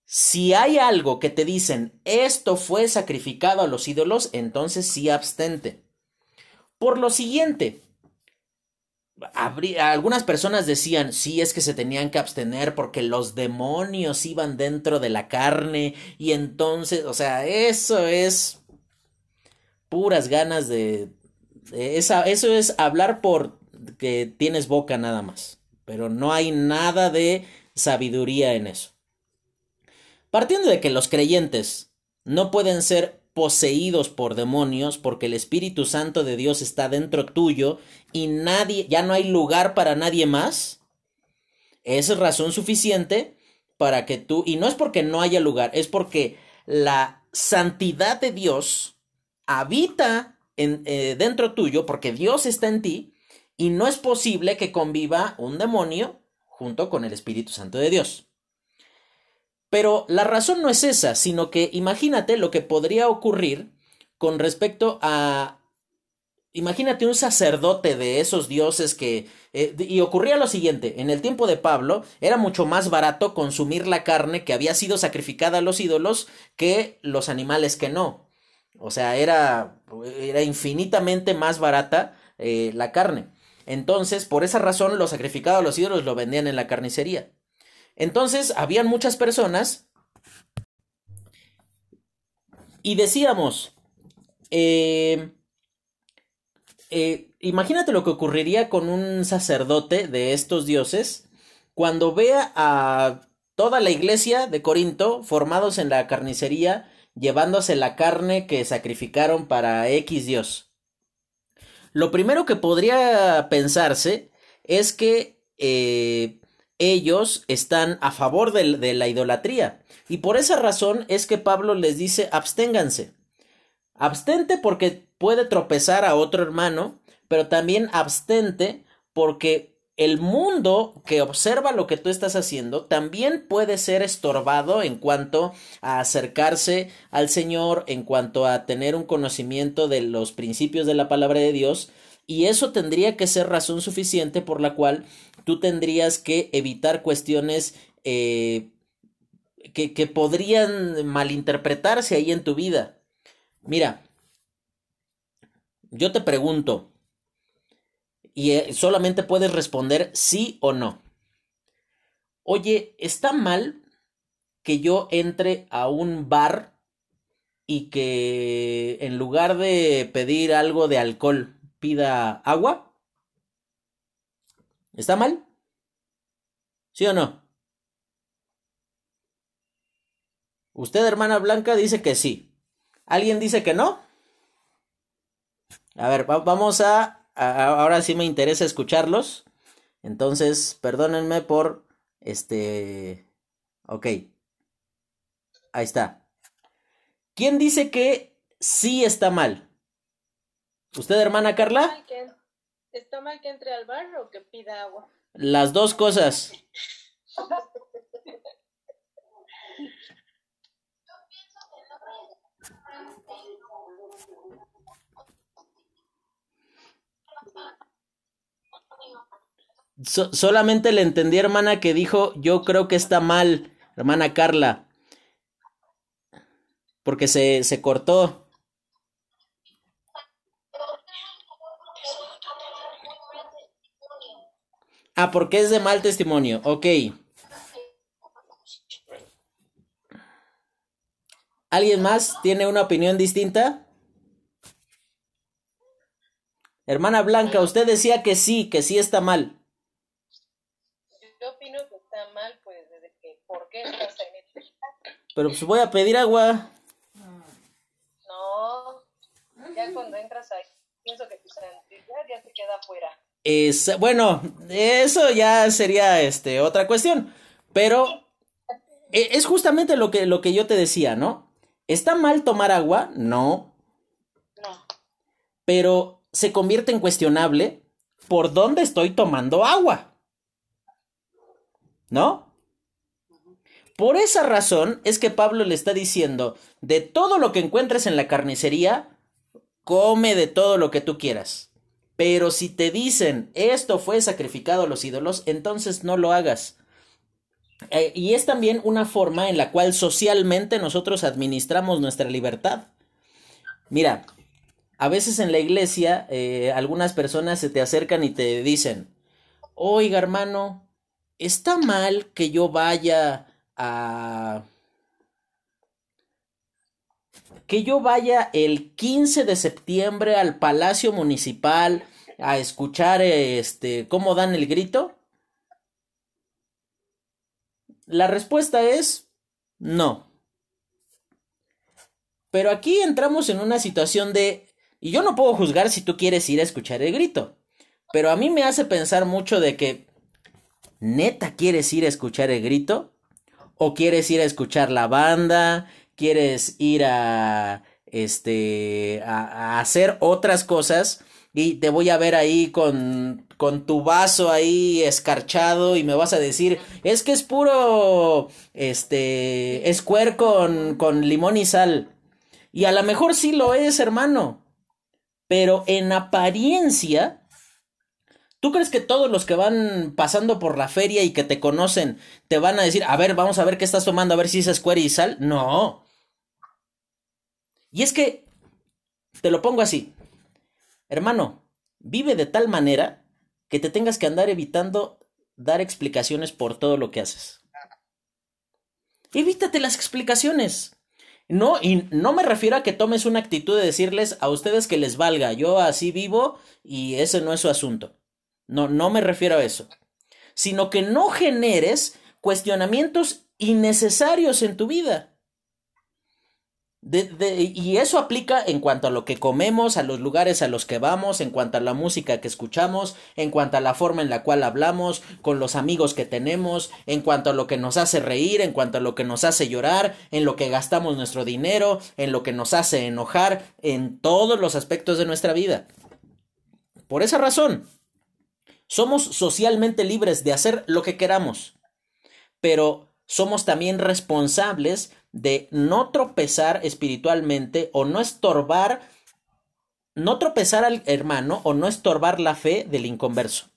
si hay algo que te dicen esto fue sacrificado a los ídolos, entonces sí abstente. Por lo siguiente, algunas personas decían, sí, es que se tenían que abstener porque los demonios iban dentro de la carne y entonces, o sea, eso es puras ganas de... esa, eso es hablar por que tienes boca nada más, pero no hay nada de sabiduría en eso. Partiendo de que los creyentes no pueden ser poseídos por demonios porque el Espíritu Santo de Dios está dentro tuyo y nadie, ya no hay lugar para nadie más, es razón suficiente para que tú, y no es porque no haya lugar, es porque la santidad de Dios habita en, eh, dentro tuyo porque Dios está en ti y no es posible que conviva un demonio con el Espíritu Santo de Dios. Pero la razón no es esa, sino que imagínate lo que podría ocurrir con respecto a... Imagínate un sacerdote de esos dioses que... Eh, y ocurría lo siguiente, en el tiempo de Pablo era mucho más barato consumir la carne que había sido sacrificada a los ídolos que los animales que no. O sea, era, era infinitamente más barata eh, la carne. Entonces, por esa razón, los sacrificados a los ídolos lo vendían en la carnicería. Entonces, habían muchas personas y decíamos, eh, eh, imagínate lo que ocurriría con un sacerdote de estos dioses cuando vea a toda la iglesia de Corinto formados en la carnicería llevándose la carne que sacrificaron para X Dios. Lo primero que podría pensarse es que eh, ellos están a favor de, de la idolatría. Y por esa razón es que Pablo les dice absténganse. Abstente porque puede tropezar a otro hermano, pero también abstente porque el mundo que observa lo que tú estás haciendo también puede ser estorbado en cuanto a acercarse al Señor, en cuanto a tener un conocimiento de los principios de la palabra de Dios, y eso tendría que ser razón suficiente por la cual tú tendrías que evitar cuestiones eh, que, que podrían malinterpretarse ahí en tu vida. Mira, yo te pregunto, y eh, solamente puedes responder sí o no. Oye, ¿está mal que yo entre a un bar y que en lugar de pedir algo de alcohol pida agua? ¿Está mal? ¿Sí o no? Usted, hermana Blanca, dice que sí. ¿Alguien dice que no? A ver, vamos a ahora sí me interesa escucharlos. Entonces, perdónenme por este. Ok. Ahí está. ¿Quién dice que sí está mal? ¿Usted, hermana Carla? ¿Está mal que entre al bar o que pida agua? Las dos cosas. *laughs* solamente le entendí, hermana, que dijo, yo creo que está mal, hermana Carla. Porque se, se cortó. Ah, porque es de mal testimonio. Ok. ¿Alguien más tiene una opinión distinta? Hermana Blanca, usted decía que sí, que sí está mal. Yo opino que está mal, pues, desde que, ¿por qué estás en el Pero pues voy a pedir agua. No, ya cuando entras ahí, pienso que tu santidad ya se queda afuera. Es, bueno, eso ya sería este, otra cuestión. Pero e, es justamente lo que, lo que yo te decía, ¿no? ¿Está mal tomar agua? No. No. Pero se convierte en cuestionable por dónde estoy tomando agua. ¿No? Por esa razón es que Pablo le está diciendo, de todo lo que encuentres en la carnicería, come de todo lo que tú quieras. Pero si te dicen, esto fue sacrificado a los ídolos, entonces no lo hagas. Eh, y es también una forma en la cual socialmente nosotros administramos nuestra libertad. Mira, a veces en la iglesia eh, algunas personas se te acercan y te dicen, oiga hermano, ¿está mal que yo vaya a... que yo vaya el 15 de septiembre al Palacio Municipal a escuchar este cómo dan el grito? La respuesta es no. Pero aquí entramos en una situación de y yo no puedo juzgar si tú quieres ir a escuchar el grito. Pero a mí me hace pensar mucho de que, ¿neta quieres ir a escuchar el grito? ¿O quieres ir a escuchar la banda? ¿Quieres ir a, este, a, hacer otras cosas? Y te voy a ver ahí con, con tu vaso ahí escarchado y me vas a decir, es que es puro, este, escuer con, con limón y sal. Y a lo mejor sí lo es, hermano pero en apariencia, ¿tú crees que todos los que van pasando por la feria y que te conocen te van a decir, a ver, vamos a ver qué estás tomando, a ver si es square y sal? No. Y es que, te lo pongo así, hermano, vive de tal manera que te tengas que andar evitando dar explicaciones por todo lo que haces. Evítate las explicaciones. No, y no me refiero a que tomes una actitud de decirles a ustedes que les valga, yo así vivo y ese no es su asunto. No, no me refiero a eso. Sino que no generes cuestionamientos innecesarios en tu vida. Y eso aplica en cuanto a lo que comemos, a los lugares a los que vamos, en cuanto a la música que escuchamos, en cuanto a la forma en la cual hablamos, con los amigos que tenemos, en cuanto a lo que nos hace reír, en cuanto a lo que nos hace llorar, en lo que gastamos nuestro dinero, en lo que nos hace enojar, en todos los aspectos de nuestra vida. Por esa razón, somos socialmente libres de hacer lo que queramos, pero somos también responsables de no tropezar espiritualmente o no estorbar, no tropezar al hermano o no estorbar la fe del inconverso.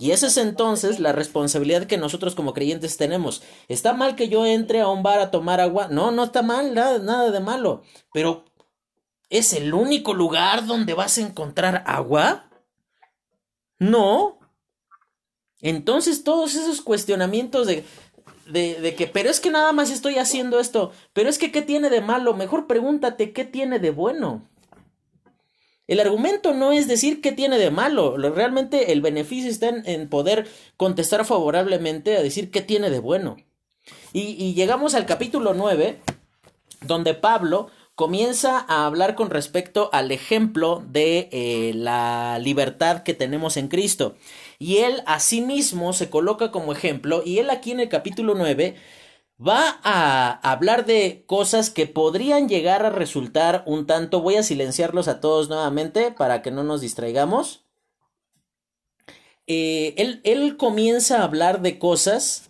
Y esa es entonces la responsabilidad que nosotros como creyentes tenemos. ¿Está mal que yo entre a un bar a tomar agua? No, no está mal, nada, nada de malo. Pero ¿es el único lugar donde vas a encontrar agua? No. Entonces todos esos cuestionamientos de de, que, pero es que nada más estoy haciendo esto, pero es que, ¿qué tiene de malo? Mejor pregúntate, ¿qué tiene de bueno? El argumento no es decir qué tiene de malo, realmente el beneficio está en, poder contestar favorablemente a decir qué tiene de bueno. Y, llegamos al capítulo 9, donde Pablo comienza a hablar con respecto al ejemplo de eh, la libertad que tenemos en Cristo. Y él asimismo se coloca como ejemplo y él aquí en el capítulo 9 va a hablar de cosas que podrían llegar a resultar un tanto. Voy a silenciarlos a todos nuevamente para que no nos distraigamos. Eh, él, él, comienza a hablar de cosas.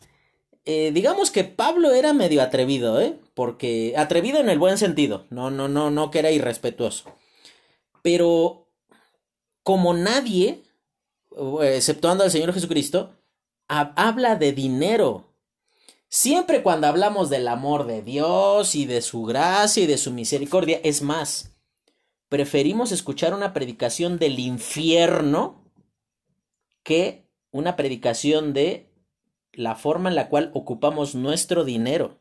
Eh, digamos que Pablo era medio atrevido, ¿eh? Porque atrevido en el buen sentido. No, no, no, no que era irrespetuoso. Pero como nadie exceptuando al Señor Jesucristo, habla de dinero. Siempre cuando hablamos del amor de Dios y de su gracia y de su misericordia, es más, preferimos escuchar una predicación del infierno que una predicación de la forma en la cual ocupamos nuestro dinero.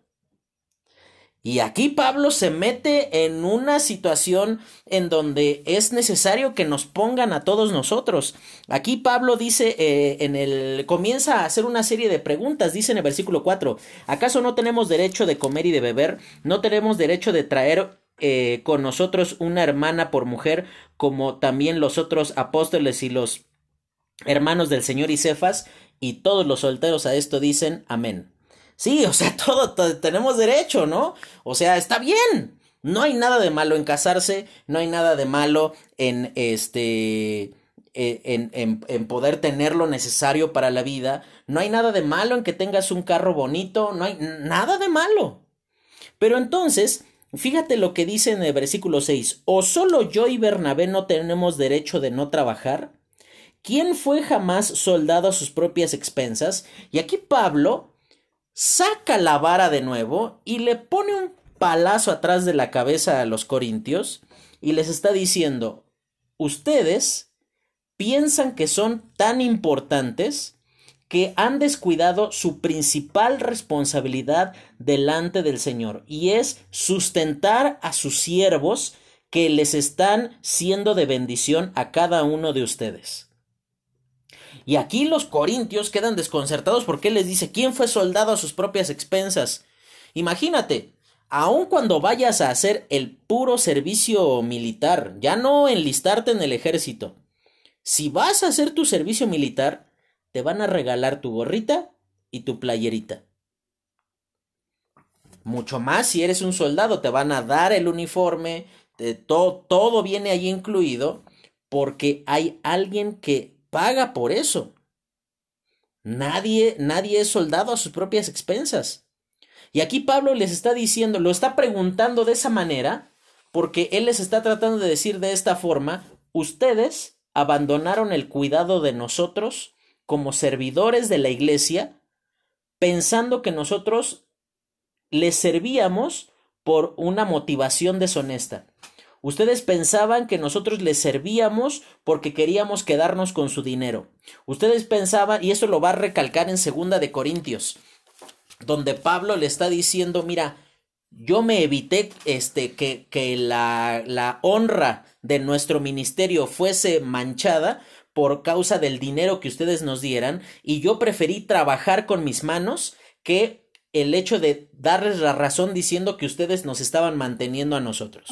Y aquí Pablo se mete en una situación en donde es necesario que nos pongan a todos nosotros. Aquí Pablo dice eh, en el comienza a hacer una serie de preguntas, dice en el versículo 4, ¿acaso no tenemos derecho de comer y de beber? ¿No tenemos derecho de traer eh, con nosotros una hermana por mujer como también los otros apóstoles y los hermanos del Señor y Cefas? Y todos los solteros a esto dicen amén. Sí, o sea, *laughs* todo, tenemos derecho, ¿no? O sea, está bien. No hay nada de malo en casarse, no hay nada de malo en este. E, en, en, en, poder tener lo necesario para la vida. No hay nada de malo en que tengas un carro bonito. No hay nada de malo. Pero entonces, fíjate lo que dice en el versículo 6. ¿O solo yo y Bernabé no tenemos derecho de no trabajar? ¿Quién fue jamás soldado a sus propias expensas? Y aquí Pablo saca la vara de nuevo y le pone un palazo atrás de la cabeza a los corintios y les está diciendo, ustedes piensan que son tan importantes que han descuidado su principal responsabilidad delante del Señor y es sustentar a sus siervos que les están siendo de bendición a cada uno de ustedes. Y aquí los corintios quedan desconcertados porque él les dice, ¿quién fue soldado a sus propias expensas? Imagínate, aun cuando vayas a hacer el puro servicio militar, ya no enlistarte en el ejército, si vas a hacer tu servicio militar, te van a regalar tu gorrita y tu playerita. Mucho más si eres un soldado, te van a dar el uniforme, todo, todo viene ahí incluido, porque hay alguien que paga por eso. Nadie, nadie es soldado a sus propias expensas. Y aquí Pablo les está diciendo, lo está preguntando de esa manera, porque él les está tratando de decir de esta forma, ustedes abandonaron el cuidado de nosotros como servidores de la iglesia, pensando que nosotros les servíamos por una motivación deshonesta. Ustedes pensaban que nosotros les servíamos porque queríamos quedarnos con su dinero. Ustedes pensaban, y eso lo va a recalcar en segunda de Corintios, donde Pablo le está diciendo, mira, yo me evité este que, que la, la honra de nuestro ministerio fuese manchada por causa del dinero que ustedes nos dieran, y yo preferí trabajar con mis manos que el hecho de darles la razón diciendo que ustedes nos estaban manteniendo a nosotros.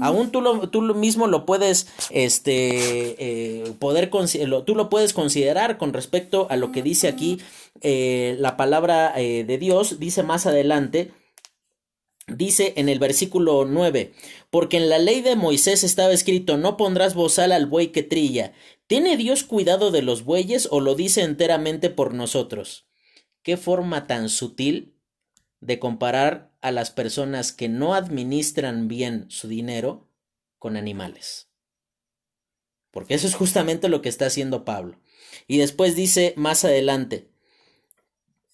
Aún tú lo, tú mismo lo puedes, este, eh, poder, tú lo puedes considerar con respecto a lo que dice aquí eh, la palabra eh, de Dios, dice más adelante, Dice en el versículo 9, porque en la ley de Moisés estaba escrito, no pondrás bozal al buey que trilla. ¿Tiene Dios cuidado de los bueyes o lo dice enteramente por nosotros? Qué forma tan sutil de comparar a las personas que no administran bien su dinero con animales. Porque eso es justamente lo que está haciendo Pablo. Y después dice más adelante,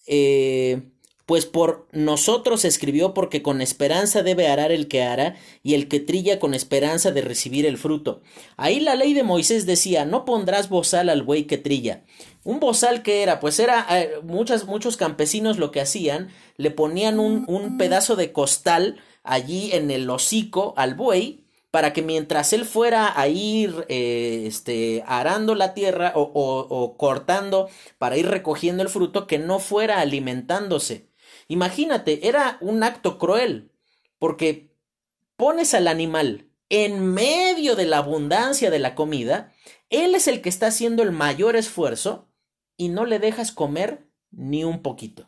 eh, pues por nosotros escribió porque con esperanza debe arar el que ara y el que trilla con esperanza de recibir el fruto. Ahí la ley de Moisés decía, no pondrás bozal al buey que trilla. Un bozal que era, pues era, eh, muchas, muchos campesinos lo que hacían, le ponían un, un pedazo de costal allí en el hocico al buey para que mientras él fuera a ir eh, este, arando la tierra o, o cortando para ir recogiendo el fruto, que no fuera alimentándose. Imagínate, era un acto cruel, porque pones al animal en medio de la abundancia de la comida, él es el que está haciendo el mayor esfuerzo y no le dejas comer ni un poquito.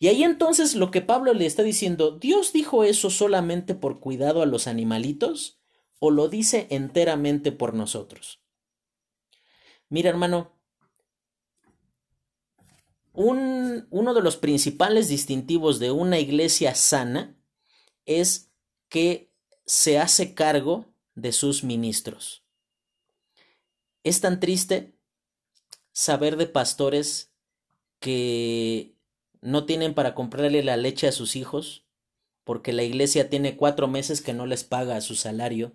Y ahí entonces lo que Pablo le está diciendo, ¿Dios dijo eso solamente por cuidado a los animalitos o lo dice enteramente por nosotros? Mira hermano, uno de los principales distintivos de una iglesia sana es que se hace cargo de sus ministros. Es tan triste saber de pastores que no tienen para comprarle la leche a sus hijos porque la iglesia tiene cuatro meses que no les paga su salario.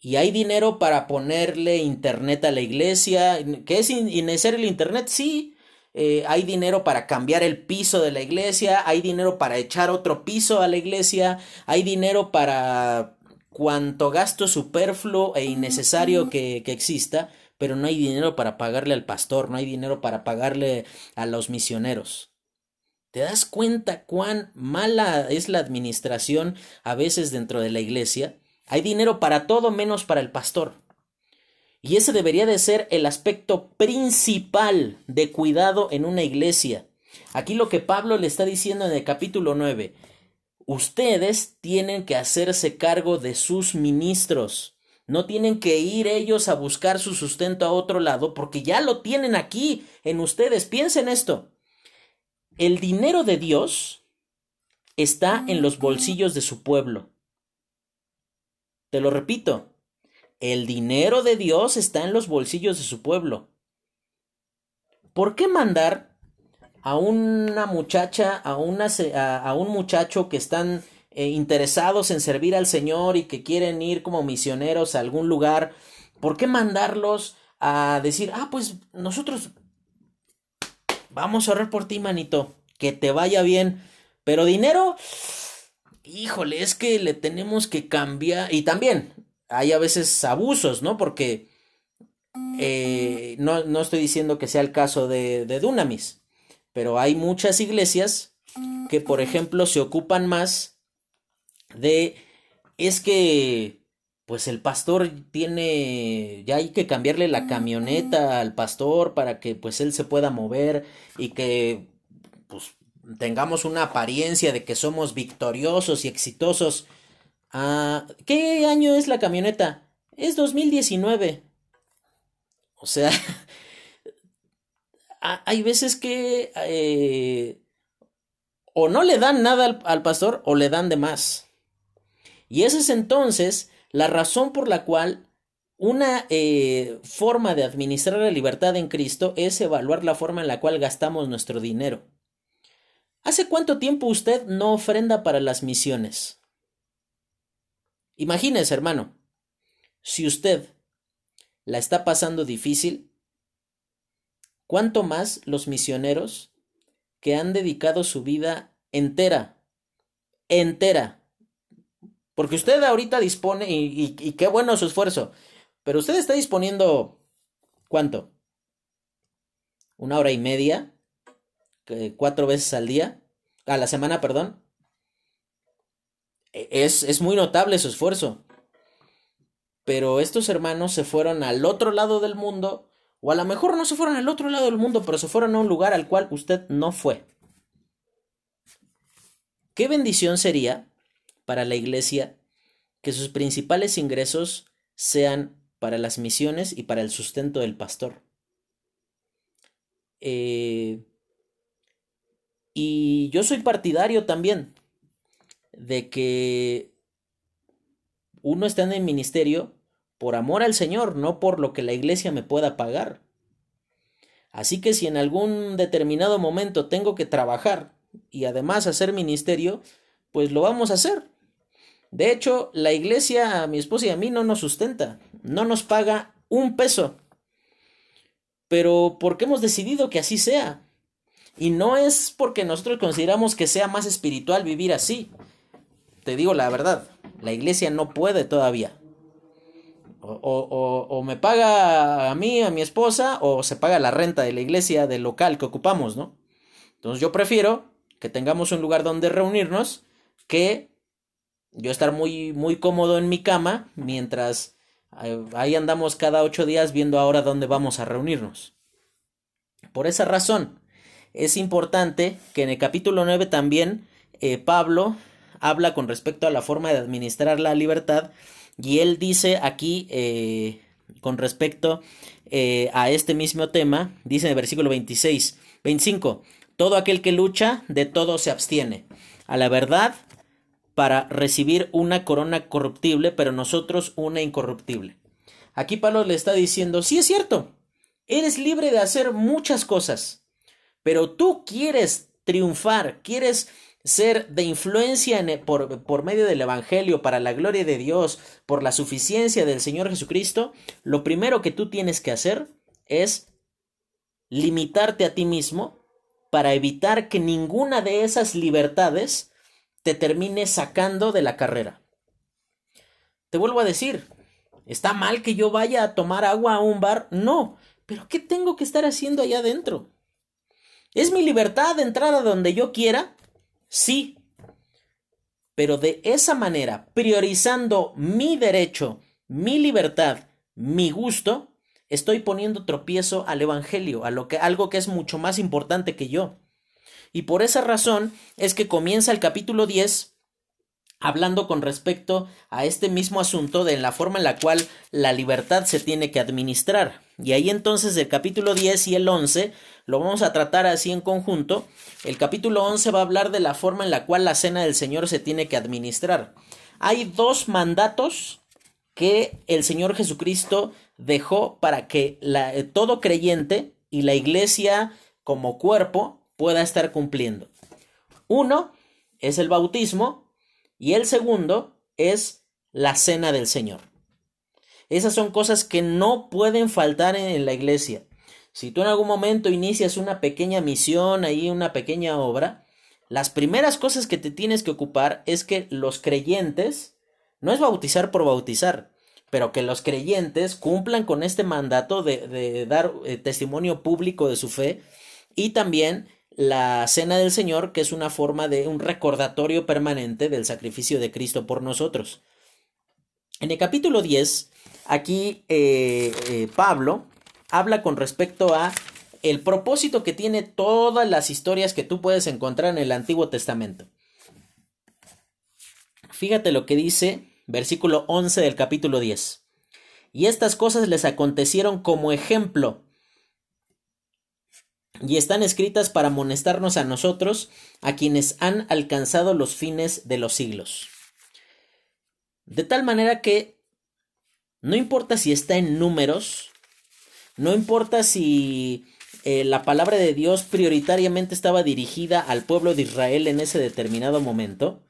Y hay dinero para ponerle internet a la iglesia. ¿Qué es innecesario el internet? Sí, eh, hay dinero para cambiar el piso de la iglesia, hay dinero para echar otro piso a la iglesia, hay dinero para cuanto gasto superfluo e innecesario que, que exista, pero no hay dinero para pagarle al pastor, no hay dinero para pagarle a los misioneros. ¿Te das cuenta cuán mala es la administración a veces dentro de la iglesia? Hay dinero para todo menos para el pastor. Y ese debería de ser el aspecto principal de cuidado en una iglesia. Aquí lo que Pablo le está diciendo en el capítulo 9, ustedes tienen que hacerse cargo de sus ministros. No tienen que ir ellos a buscar su sustento a otro lado porque ya lo tienen aquí en ustedes. Piensen esto. El dinero de Dios está en los bolsillos de su pueblo. Te lo repito, el dinero de Dios está en los bolsillos de su pueblo. ¿Por qué mandar a una muchacha, a, una, a, un muchacho que están eh, interesados en servir al Señor y que quieren ir como misioneros a algún lugar? ¿Por qué mandarlos a decir, ah, pues nosotros vamos a orar por ti, manito, que te vaya bien, pero dinero, híjole, es que le tenemos que cambiar. Y también, hay a veces abusos, ¿no? Porque eh, no, no, estoy diciendo que sea el caso de, de Dunamis, pero hay muchas iglesias que, por ejemplo, se ocupan más de, es que, pues el pastor tiene, ya hay que cambiarle la camioneta al pastor para que pues él se pueda mover y que pues tengamos una apariencia de que somos victoriosos y exitosos Ah, ¿qué año es la camioneta? Es 2019. O sea, *laughs* hay veces que eh, o no le dan nada al, pastor o le dan de más. Y esa es entonces la razón por la cual una eh, forma de administrar la libertad en Cristo es evaluar la forma en la cual gastamos nuestro dinero. ¿Hace cuánto tiempo usted no ofrenda para las misiones? Imagínese, hermano, si usted la está pasando difícil, ¿cuánto más los misioneros que han dedicado su vida entera, entera? Porque usted ahorita dispone, y, qué bueno su esfuerzo, pero usted está disponiendo, ¿cuánto? ¿Una hora y media? cuatro veces al día, a la semana, perdón. E, es, es muy notable su esfuerzo. Pero estos hermanos se fueron al otro lado del mundo, o a lo mejor no se fueron al otro lado del mundo, pero se fueron a un lugar al cual usted no fue. ¿Qué bendición sería para la iglesia que sus principales ingresos sean para las misiones y para el sustento del pastor? Eh, y yo soy partidario también de que uno está en el ministerio por amor al Señor, no por lo que la iglesia me pueda pagar. Así que si en algún determinado momento tengo que trabajar y además hacer ministerio, pues lo vamos a hacer. De hecho, la iglesia a mi esposa y a mí no nos sustenta, no nos paga un peso. Pero porque hemos decidido que así sea. Y no es porque nosotros consideramos que sea más espiritual vivir así. Te digo la verdad, la iglesia no puede todavía. O, o, me paga a mí, a mi esposa, o se paga la renta de la iglesia del local que ocupamos, ¿no? Entonces yo prefiero que tengamos un lugar donde reunirnos que yo estar muy, muy cómodo en mi cama mientras eh, ahí andamos cada ocho días viendo ahora dónde vamos a reunirnos. Por esa razón, es importante que en el capítulo 9 también eh, Pablo habla con respecto a la forma de administrar la libertad y él dice aquí eh, con respecto a este mismo tema, dice en el versículo 26, 25, todo aquel que lucha de todo se abstiene a la verdad para recibir una corona corruptible, pero nosotros una incorruptible. Aquí Pablo le está diciendo, sí es cierto, eres libre de hacer muchas cosas, pero tú quieres triunfar, quieres ser de influencia e, por, por, medio del Evangelio para la gloria de Dios, por la suficiencia del Señor Jesucristo, lo primero que tú tienes que hacer es limitarte a ti mismo para evitar que ninguna de esas libertades te termine sacando de la carrera. Te vuelvo a decir, ¿está mal que yo vaya a tomar agua a un bar? No, pero ¿qué tengo que estar haciendo allá adentro? ¿Es mi libertad de entrar a donde yo quiera? Sí. Pero de esa manera, priorizando mi derecho, mi libertad, mi gusto, estoy poniendo tropiezo al Evangelio, a lo que, algo que es mucho más importante que yo. Y por esa razón es que comienza el capítulo 10 hablando con respecto a este mismo asunto de la forma en la cual la libertad se tiene que administrar. Y ahí entonces el capítulo 10 y el 11 lo vamos a tratar así en conjunto. El capítulo 11 va a hablar de la forma en la cual la cena del Señor se tiene que administrar. Hay dos mandatos que el Señor Jesucristo dejó para que la, todo creyente y la iglesia como cuerpo pueda estar cumpliendo. Uno es el bautismo y el segundo es la cena del Señor. Esas son cosas que no pueden faltar en la iglesia. Si tú en algún momento inicias una pequeña misión, ahí una pequeña obra, las primeras cosas que te tienes que ocupar es que los creyentes, no es bautizar por bautizar, pero que los creyentes cumplan con este mandato de, dar eh, testimonio público de su fe y también la cena del Señor, que es una forma de un recordatorio permanente del sacrificio de Cristo por nosotros. En el capítulo 10 Aquí eh, eh, Pablo habla con respecto a el propósito que tiene todas las historias que tú puedes encontrar en el Antiguo Testamento. Fíjate lo que dice versículo 11 del capítulo 10. Y estas cosas les acontecieron como ejemplo y están escritas para amonestarnos a nosotros, a quienes han alcanzado los fines de los siglos. De tal manera que no importa si está en números, no importa si eh, la palabra de Dios prioritariamente estaba dirigida al pueblo de Israel en ese determinado momento.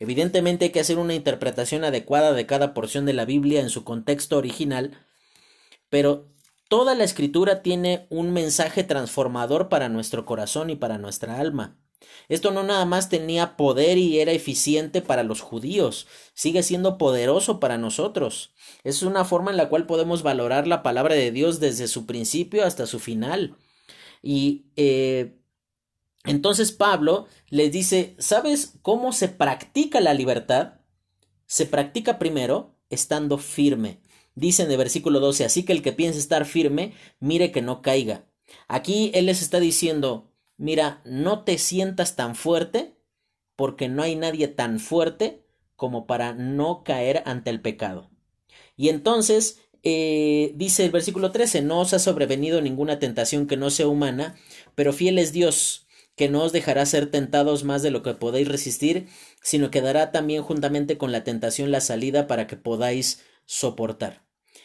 Evidentemente hay que hacer una interpretación adecuada de cada porción de la Biblia en su contexto original, pero toda la escritura tiene un mensaje transformador para nuestro corazón y para nuestra alma. Esto no nada más tenía poder y era eficiente para los judíos, sigue siendo poderoso para nosotros. Es una forma en la cual podemos valorar la palabra de Dios desde su principio hasta su final. Y eh, Entonces Pablo les dice, ¿sabes cómo se practica la libertad? Se practica primero estando firme. Dice en el versículo 12, así que el que piense estar firme, mire que no caiga. Aquí él les está diciendo, mira, no te sientas tan fuerte, porque no hay nadie tan fuerte como para no caer ante el pecado. Y entonces eh, dice el versículo 13, no os ha sobrevenido ninguna tentación que no sea humana, pero fiel es Dios, que no os dejará ser tentados más de lo que podéis resistir, sino que dará también juntamente con la tentación la salida para que podáis soportar.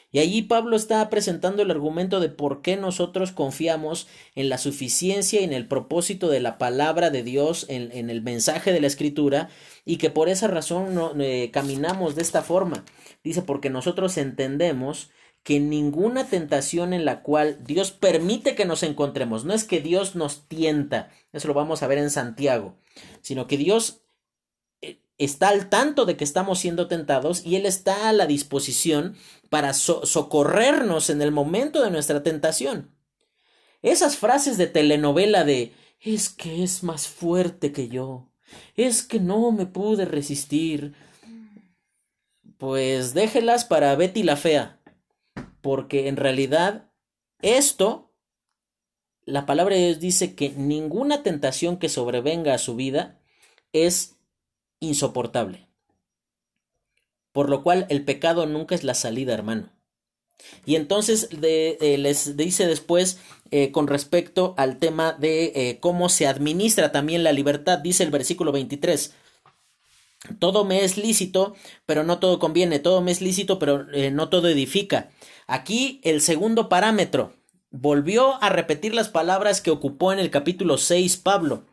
Y allí Pablo está presentando el argumento de por qué nosotros confiamos en la suficiencia y en el propósito de la palabra de Dios, en, el mensaje de la Escritura, y que por esa razón eh, caminamos de esta forma. Dice, porque nosotros entendemos que ninguna tentación en la cual Dios permite que nos encontremos, no es que Dios nos tienta, eso lo vamos a ver en Santiago, sino que Dios está al tanto de que estamos siendo tentados y Él está a la disposición para socorrernos en el momento de nuestra tentación. Esas frases de telenovela de es que es más fuerte que yo, es que no me pude resistir, pues déjelas para Betty la Fea porque en realidad esto, la palabra de Dios dice que ninguna tentación que sobrevenga a su vida es insoportable. Por lo cual el pecado nunca es la salida, hermano. Y entonces eh, les dice después eh, con respecto al tema de eh, cómo se administra también la libertad, dice el versículo 23. Todo me es lícito, pero no todo conviene. Todo me es lícito, pero no todo edifica. Aquí el segundo parámetro. Volvió a repetir las palabras que ocupó en el capítulo 6 Pablo.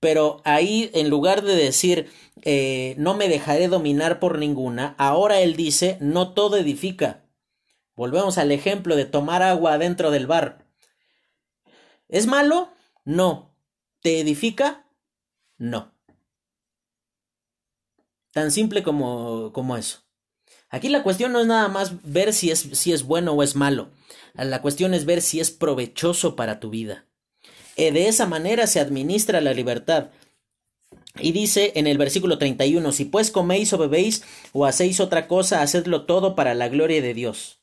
Pero ahí, en lugar de decir eh, no me dejaré dominar por ninguna, ahora él dice no todo edifica. Volvemos al ejemplo de tomar agua dentro del bar. ¿Es malo? No. ¿Te edifica? No. Tan simple como, como eso. Aquí la cuestión no es nada más ver si es, si es bueno o es malo. La cuestión es ver si es provechoso para tu vida. E de esa manera se administra la libertad. Y dice en el versículo 31, si pues coméis o bebéis o hacéis otra cosa, hacedlo todo para la gloria de Dios.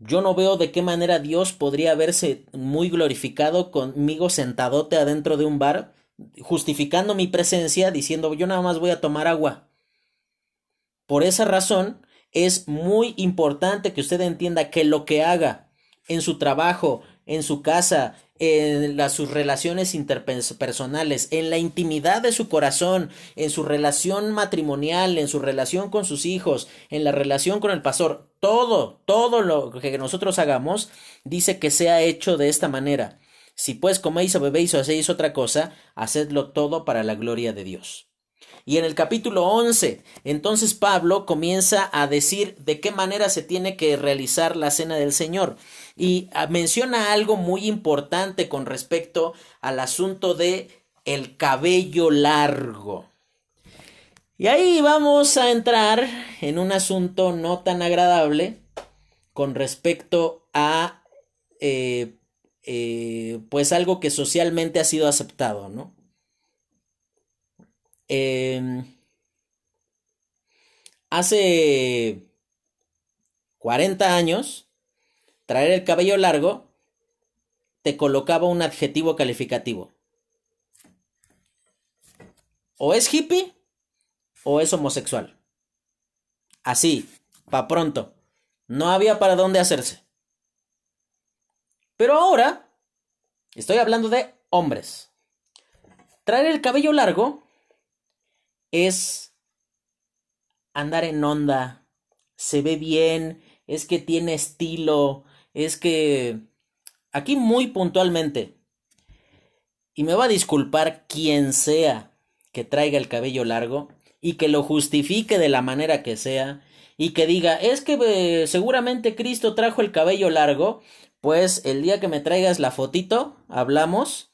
Yo no veo de qué manera Dios podría verse muy glorificado conmigo sentadote adentro de un bar, justificando mi presencia, diciendo yo nada más voy a tomar agua. Por esa razón, es muy importante que usted entienda que lo que haga en su trabajo, en su casa, en sus relaciones interpersonales, en la intimidad de su corazón, en su relación matrimonial, en su relación con sus hijos, en la relación con el pastor, todo, todo lo que nosotros hagamos, dice que sea hecho de esta manera. Si pues coméis o bebéis o hacéis otra cosa, hacedlo todo para la gloria de Dios. Y en el capítulo 11, entonces Pablo comienza a decir de qué manera se tiene que realizar la cena del Señor. Y ah, menciona algo muy importante con respecto al asunto de el cabello largo. Y ahí vamos a entrar en un asunto no tan agradable con respecto a eh, eh, pues algo que socialmente ha sido aceptado, ¿no? Em, hace 40 años, traer el cabello largo te colocaba un adjetivo calificativo. O es hippie o es homosexual. Así, pa' pronto. No había para dónde hacerse. Pero ahora, estoy hablando de hombres. Traer el cabello largo es andar en onda, se ve bien, es que tiene estilo, es que aquí muy puntualmente, y me va a disculpar quien sea que traiga el cabello largo y que lo justifique de la manera que sea y que diga, es que eh, seguramente Cristo trajo el cabello largo, pues el día que me traigas la fotito, hablamos,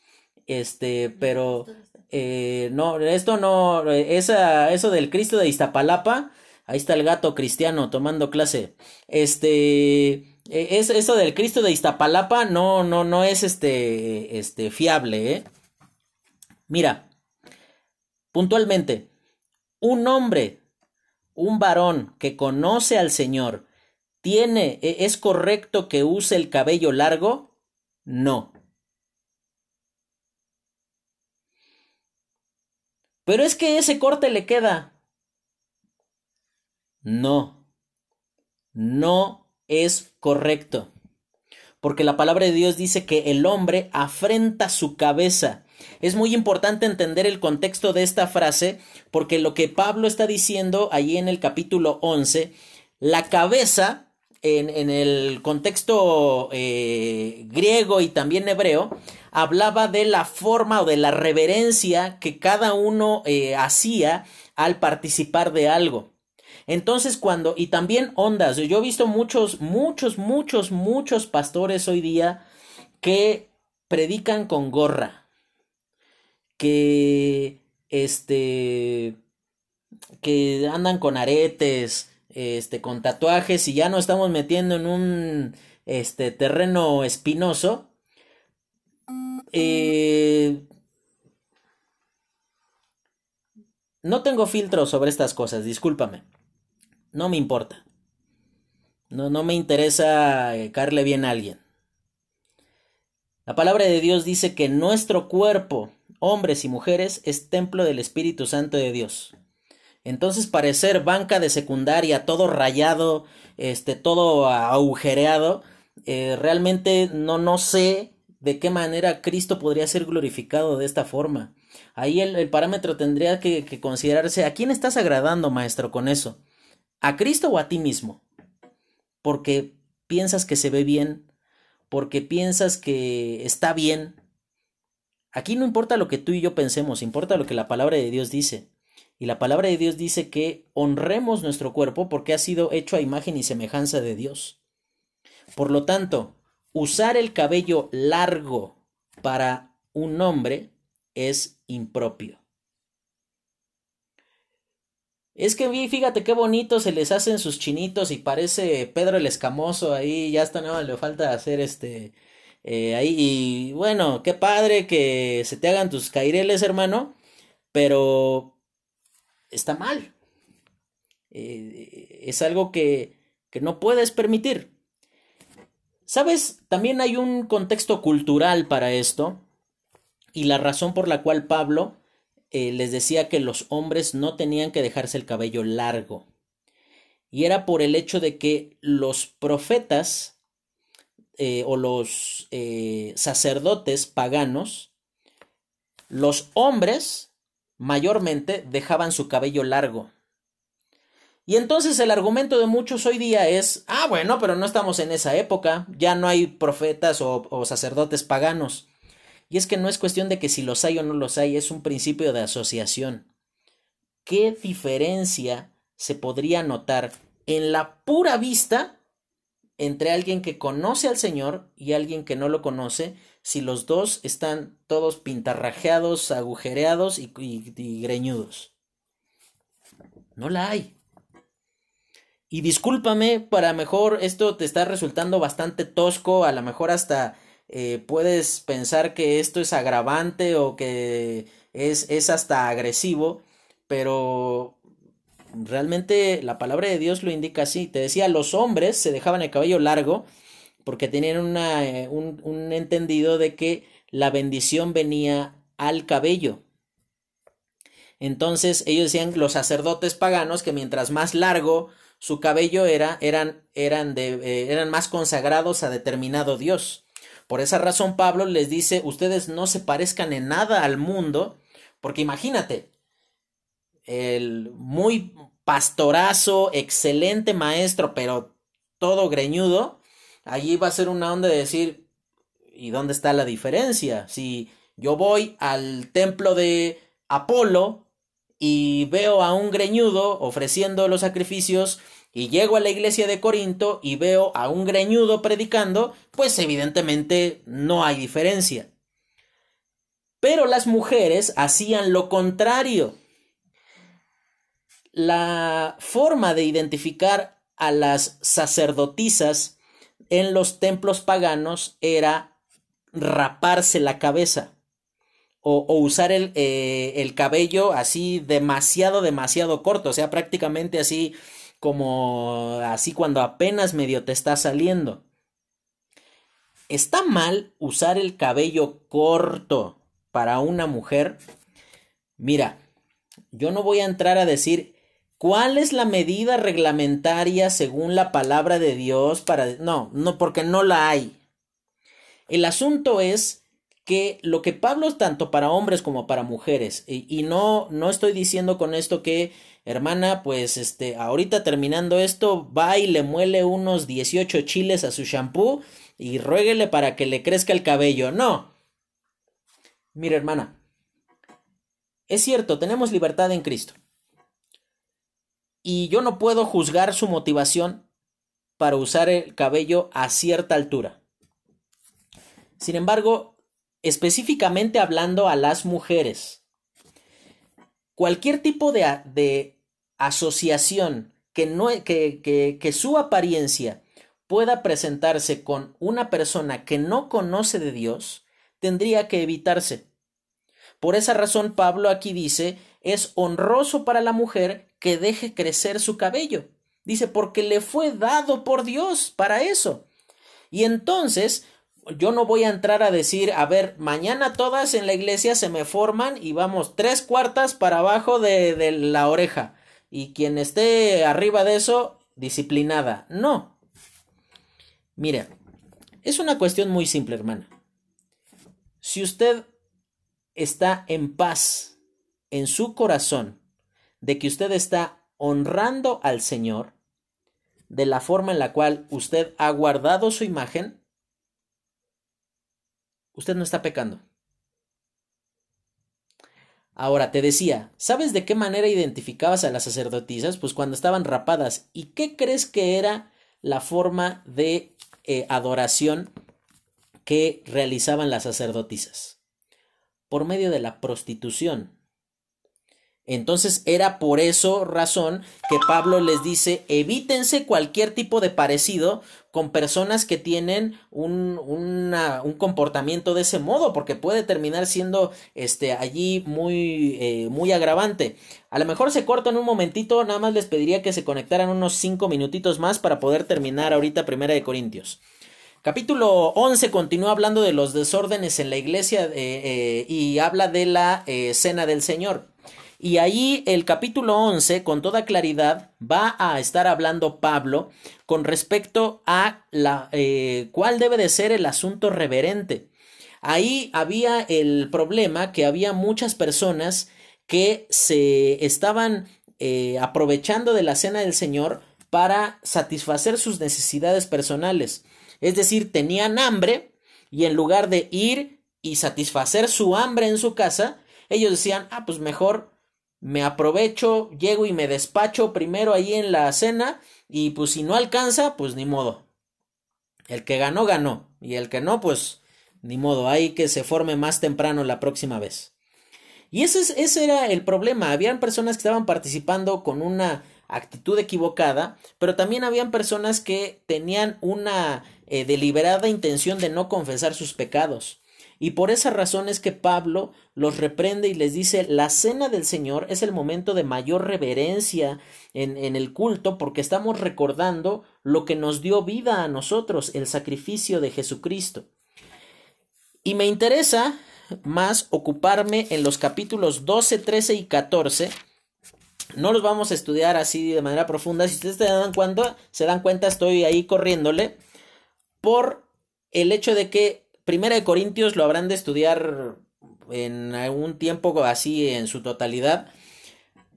este, pero eh, no, esto no, esa, eso del Cristo de Iztapalapa, ahí está el gato cristiano tomando clase. Este, es, eso del Cristo de Iztapalapa no, no, no es este, este, fiable, ¿eh? Mira, puntualmente, un hombre, un varón que conoce al Señor, ¿tiene, e, es correcto que use el cabello largo? No. Pero es que ese corte le queda. No. No es correcto. Porque la palabra de Dios dice que el hombre afrenta su cabeza. Es muy importante entender el contexto de esta frase porque lo que Pablo está diciendo allí en el capítulo 11, la cabeza en, el contexto eh, griego y también hebreo, hablaba de la forma o de la reverencia que cada uno eh, hacía al participar de algo. Entonces cuando, y también ondas, yo he visto muchos, muchos, muchos, muchos pastores hoy día que predican con gorra, que, este, que andan con aretes, este, con tatuajes y ya nos estamos metiendo en un, este, terreno espinoso. Eh, no tengo filtro sobre estas cosas, discúlpame. No me importa. No, no me interesa eh, caerle bien a alguien. La palabra de Dios dice que nuestro cuerpo, hombres y mujeres, es templo del Espíritu Santo de Dios. Entonces, parecer banca de secundaria, todo rayado, este, todo agujereado, eh, realmente no, no sé de qué manera Cristo podría ser glorificado de esta forma. Ahí el, parámetro tendría que, que considerarse, ¿a quién estás agradando, maestro, con eso? ¿A Cristo o a ti mismo? Porque piensas que se ve bien, porque piensas que está bien. Aquí no importa lo que tú y yo pensemos, importa lo que la palabra de Dios dice. Y la palabra de Dios dice que honremos nuestro cuerpo porque ha sido hecho a imagen y semejanza de Dios. Por lo tanto, usar el cabello largo para un hombre es impropio. Es que fíjate qué bonito se les hacen sus chinitos y parece Pedro el Escamoso ahí, ya está nada le falta hacer este eh, ahí y bueno, qué padre que se te hagan tus caireles, hermano, pero está mal. Eh, es algo que, que no puedes permitir. Sabes, también hay un contexto cultural para esto y la razón por la cual Pablo eh, les decía que los hombres no tenían que dejarse el cabello largo. Y era por el hecho de que los profetas eh, o los eh, sacerdotes paganos, los hombres mayormente dejaban su cabello largo. Y entonces el argumento de muchos hoy día es, ah, bueno, pero no estamos en esa época, ya no hay profetas o sacerdotes paganos. Y es que no es cuestión de que si los hay o no los hay, es un principio de asociación. ¿Qué diferencia se podría notar en la pura vista entre alguien que conoce al Señor y alguien que no lo conoce si los dos están todos pintarrajeados, agujereados y, greñudos? No la hay. Y discúlpame, para mejor esto te está resultando bastante tosco, a lo mejor hasta eh, puedes pensar que esto es agravante o que es, es hasta agresivo, pero realmente la palabra de Dios lo indica así. Te decía, los hombres se dejaban el cabello largo porque tenían eh, un, un entendido de que la bendición venía al cabello. Entonces ellos decían los sacerdotes paganos que mientras más largo su cabello era, eran, eran, eh, eran más consagrados a determinado Dios. Por esa razón Pablo les dice, ustedes no se parezcan en nada al mundo, porque imagínate, el muy pastorazo, excelente maestro, pero todo greñudo, allí va a ser una onda de decir, ¿y dónde está la diferencia? Si yo voy al templo de Apolo y veo a un greñudo ofreciendo los sacrificios y llego a la iglesia de Corinto y veo a un greñudo predicando, pues evidentemente no hay diferencia. Pero las mujeres hacían lo contrario. La forma de identificar a las sacerdotisas en los templos paganos era raparse la cabeza. o, usar el, eh, el cabello así demasiado, demasiado corto, o sea, prácticamente así como así cuando apenas medio te está saliendo. ¿Está mal usar el cabello corto para una mujer? Mira, yo no voy a entrar a decir cuál es la medida reglamentaria según la palabra de Dios para... No, no, porque no la hay. El asunto es que lo que Pablo tanto para hombres como para mujeres, y, y, no, no estoy diciendo con esto que, hermana, pues este, ahorita terminando esto, va y le muele unos 18 chiles a su shampoo y ruéguele para que le crezca el cabello. No. Mira, hermana, es cierto, tenemos libertad en Cristo. Y yo no puedo juzgar su motivación para usar el cabello a cierta altura. Sin embargo, específicamente hablando a las mujeres, cualquier tipo de, de asociación que, no, que, que, que su apariencia pueda presentarse con una persona que no conoce de Dios, tendría que evitarse. Por esa razón Pablo aquí dice, es honroso para la mujer que deje crecer su cabello. Dice, porque le fue dado por Dios para eso. Y entonces, yo no voy a entrar a decir, a ver, mañana todas en la iglesia se me forman y vamos tres cuartas para abajo de, de la oreja. Y quien esté arriba de eso, disciplinada. No. Mira, es una cuestión muy simple, hermana. Si usted está en paz en su corazón de que usted está honrando al Señor de la forma en la cual usted ha guardado su imagen, usted no está pecando. Ahora, te decía, ¿sabes de qué manera identificabas a las sacerdotisas? Pues cuando estaban rapadas. ¿Y qué crees que era la forma de eh, adoración que realizaban las sacerdotisas? por medio de la prostitución. Entonces era por eso razón que Pablo les dice evítense cualquier tipo de parecido con personas que tienen un, un comportamiento de ese modo porque puede terminar siendo este allí muy eh, muy agravante. A lo mejor se corta en un momentito, nada más les pediría que se conectaran unos cinco minutitos más para poder terminar ahorita Primera de Corintios. Capítulo 11 continúa hablando de los desórdenes en la iglesia eh, eh, y habla de la cena del Señor. Y ahí el capítulo 11, con toda claridad, va a estar hablando Pablo con respecto a la, cuál debe de ser el asunto reverente. Ahí había el problema que había muchas personas que se estaban aprovechando de la cena del Señor para satisfacer sus necesidades personales. Es decir, tenían hambre y en lugar de ir y satisfacer su hambre en su casa, ellos decían, ah, pues mejor me aprovecho, llego y me despacho primero ahí en la cena y pues si no alcanza, pues ni modo. El que ganó, ganó. Y el que no, pues ni modo, hay que se forme más temprano la próxima vez. Y ese, ese era el problema. Habían personas que estaban participando con una actitud equivocada, pero también habían personas que tenían una eh, deliberada intención de no confesar sus pecados. Y por esa razón es que Pablo los reprende y les dice, la cena del Señor es el momento de mayor reverencia en, en, el culto porque estamos recordando lo que nos dio vida a nosotros, el sacrificio de Jesucristo. Y me interesa más ocuparme en los capítulos 12, 13 y 14. No los vamos a estudiar así de manera profunda. Si ustedes se dan cuenta, se dan cuenta, estoy ahí corriéndole por el hecho de que Primera de Corintios lo habrán de estudiar en algún tiempo así en su totalidad.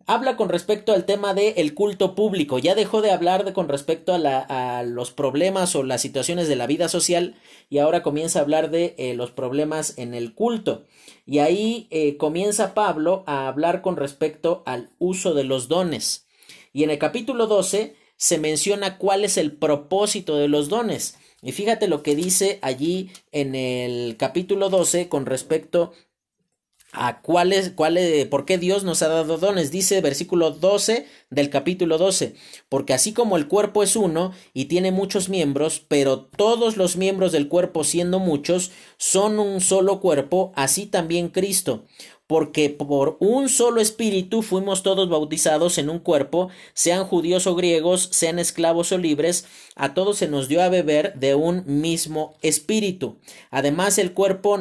Habla con respecto al tema del el culto público. Ya dejó de hablar de, con respecto a, los problemas o las situaciones de la vida social y ahora comienza a hablar de eh, los problemas en el culto. Y ahí eh, comienza Pablo a hablar con respecto al uso de los dones. Y en el capítulo 12 se menciona cuál es el propósito de los dones. Y fíjate lo que dice allí en el capítulo 12 con respecto a cuáles, cuál por qué Dios nos ha dado dones. Dice versículo 12 del capítulo 12, porque así como el cuerpo es uno y tiene muchos miembros, pero todos los miembros del cuerpo siendo muchos son un solo cuerpo, así también Cristo. Porque por un solo espíritu fuimos todos bautizados en un cuerpo, sean judíos o griegos, sean esclavos o libres, a todos se nos dio a beber de un mismo espíritu. Además, el cuerpo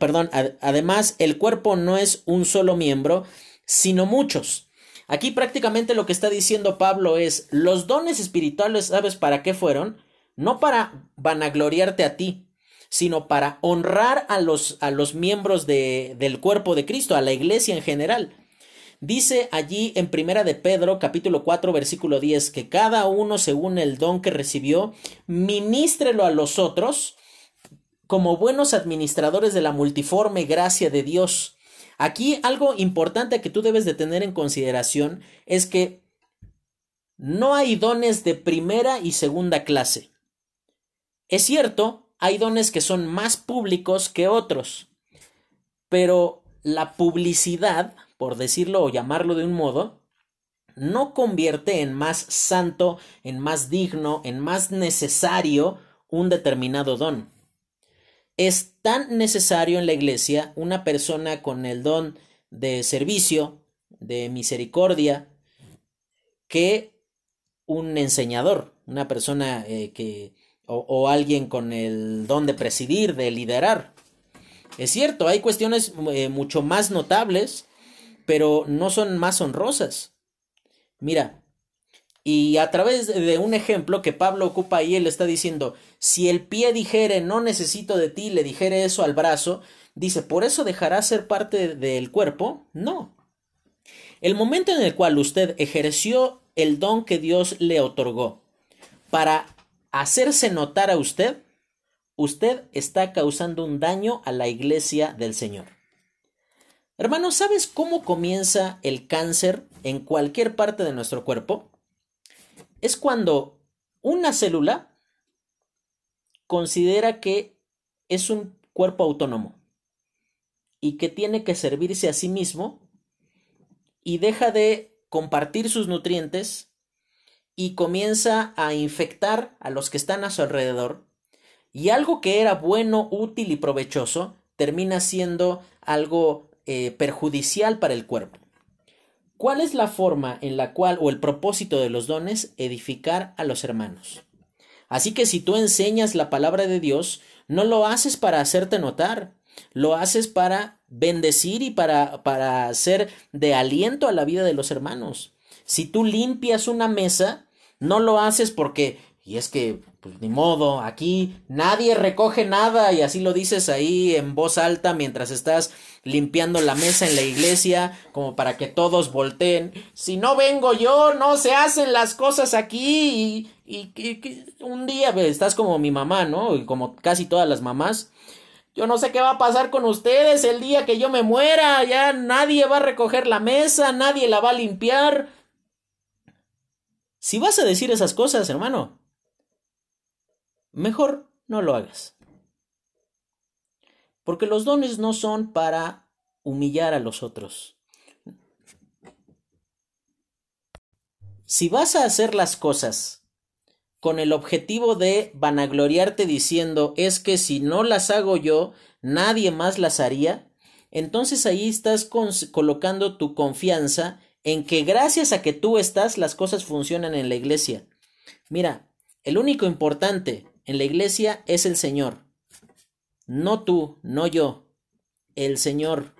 perdón, además el cuerpo no es un solo miembro, sino muchos. Aquí prácticamente lo que está diciendo Pablo es, los dones espirituales, ¿sabes para qué fueron? No para vanagloriarte a ti, sino para honrar a los, a los miembros de, del cuerpo de Cristo, a la iglesia en general. Dice allí en Primera de Pedro, capítulo 4, versículo 10, que cada uno según el don que recibió, ministrelo a los otros como buenos administradores de la multiforme gracia de Dios. Aquí algo importante que tú debes de tener en consideración es que no hay dones de primera y segunda clase. Es cierto, hay dones que son más públicos que otros, pero la publicidad, por decirlo o llamarlo de un modo, no convierte en más santo, en más digno, en más necesario un determinado don. Es tan necesario en la iglesia una persona con el don de servicio, de misericordia, que un enseñador, una persona eh, que o, alguien con el don de presidir, de liderar. Es cierto, hay cuestiones eh, mucho más notables, pero no son más honrosas. Mira, y a través de un ejemplo que Pablo ocupa ahí, él está diciendo, si el pie dijere no necesito de ti, le dijere eso al brazo, dice, ¿por eso dejará ser parte del cuerpo? No. El momento en el cual usted ejerció el don que Dios le otorgó para hacerse notar a usted, usted está causando un daño a la iglesia del Señor. Hermano, ¿sabes cómo comienza el cáncer en cualquier parte de nuestro cuerpo? es cuando una célula considera que es un cuerpo autónomo y que tiene que servirse a sí mismo y deja de compartir sus nutrientes y comienza a infectar a los que están a su alrededor y algo que era bueno, útil y provechoso termina siendo algo eh, perjudicial para el cuerpo. ¿Cuál es la forma en la cual o el propósito de los dones edificar a los hermanos? Así que si tú enseñas la palabra de Dios, no lo haces para hacerte notar, lo haces para bendecir y para, para hacer de aliento a la vida de los hermanos. Si tú limpias una mesa, no lo haces porque, y es que pues ni modo, aquí nadie recoge nada y así lo dices ahí en voz alta mientras estás limpiando la mesa en la iglesia como para que todos volteen. Si no vengo yo, no se hacen las cosas aquí y, y, un día estás como mi mamá, ¿no? Y como casi todas las mamás. Yo no sé qué va a pasar con ustedes el día que yo me muera, ya nadie va a recoger la mesa, nadie la va a limpiar. Si vas a decir esas cosas, hermano, mejor no lo hagas. Porque los dones no son para humillar a los otros. Si vas a hacer las cosas con el objetivo de vanagloriarte diciendo es que si no las hago yo, nadie más las haría, entonces ahí estás colocando tu confianza en que gracias a que tú estás las cosas funcionan en la iglesia. Mira, el único importante en la iglesia es el Señor. No tú, no yo, el Señor.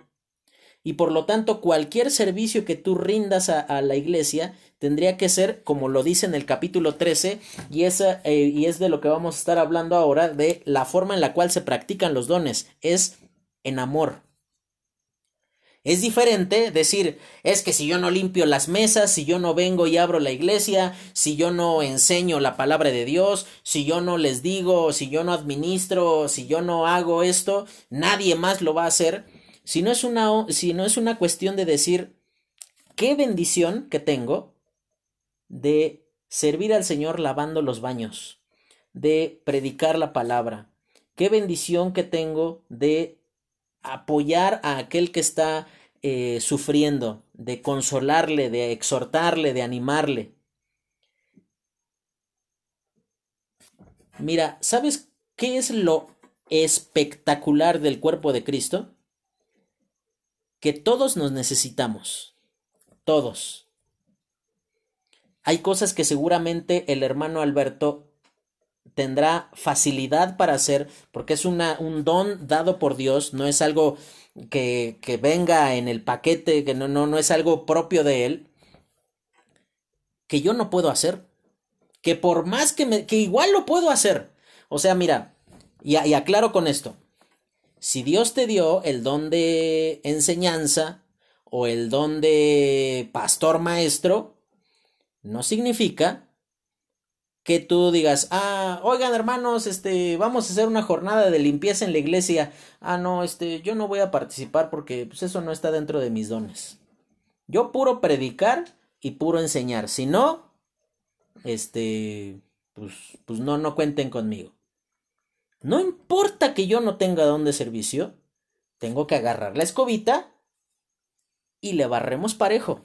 Y por lo tanto, cualquier servicio que tú rindas a, la iglesia tendría que ser, como lo dice en el capítulo 13, y, esa, eh, y es de lo que vamos a estar hablando ahora, de la forma en la cual se practican los dones, es en amor. Es diferente decir, es que si yo no limpio las mesas, si yo no vengo y abro la iglesia, si yo no enseño la palabra de Dios, si yo no les digo, si yo no administro, si yo no hago esto, nadie más lo va a hacer. Si no es una, si no es una cuestión de decir, qué bendición que tengo de servir al Señor lavando los baños, de predicar la palabra, qué bendición que tengo de apoyar a aquel que está eh, sufriendo, de consolarle, de exhortarle, de animarle. Mira, ¿sabes qué es lo espectacular del cuerpo de Cristo? Que todos nos necesitamos, todos. Hay cosas que seguramente el hermano Alberto tendrá facilidad para hacer, porque es una, un don dado por Dios, no es algo que, que venga en el paquete, que no, no, no es algo propio de Él, que yo no puedo hacer, que por más que me, que igual lo puedo hacer. O sea, mira, y, y aclaro con esto, si Dios te dio el don de enseñanza o el don de pastor maestro, no significa que tú digas, ah, oigan hermanos, este, vamos a hacer una jornada de limpieza en la iglesia. Ah, no, este, yo no voy a participar porque pues, eso no está dentro de mis dones. Yo puro predicar y puro enseñar. Si no, este, pues, pues no, no cuenten conmigo. No importa que yo no tenga don de servicio, tengo que agarrar la escobita y le barremos parejo.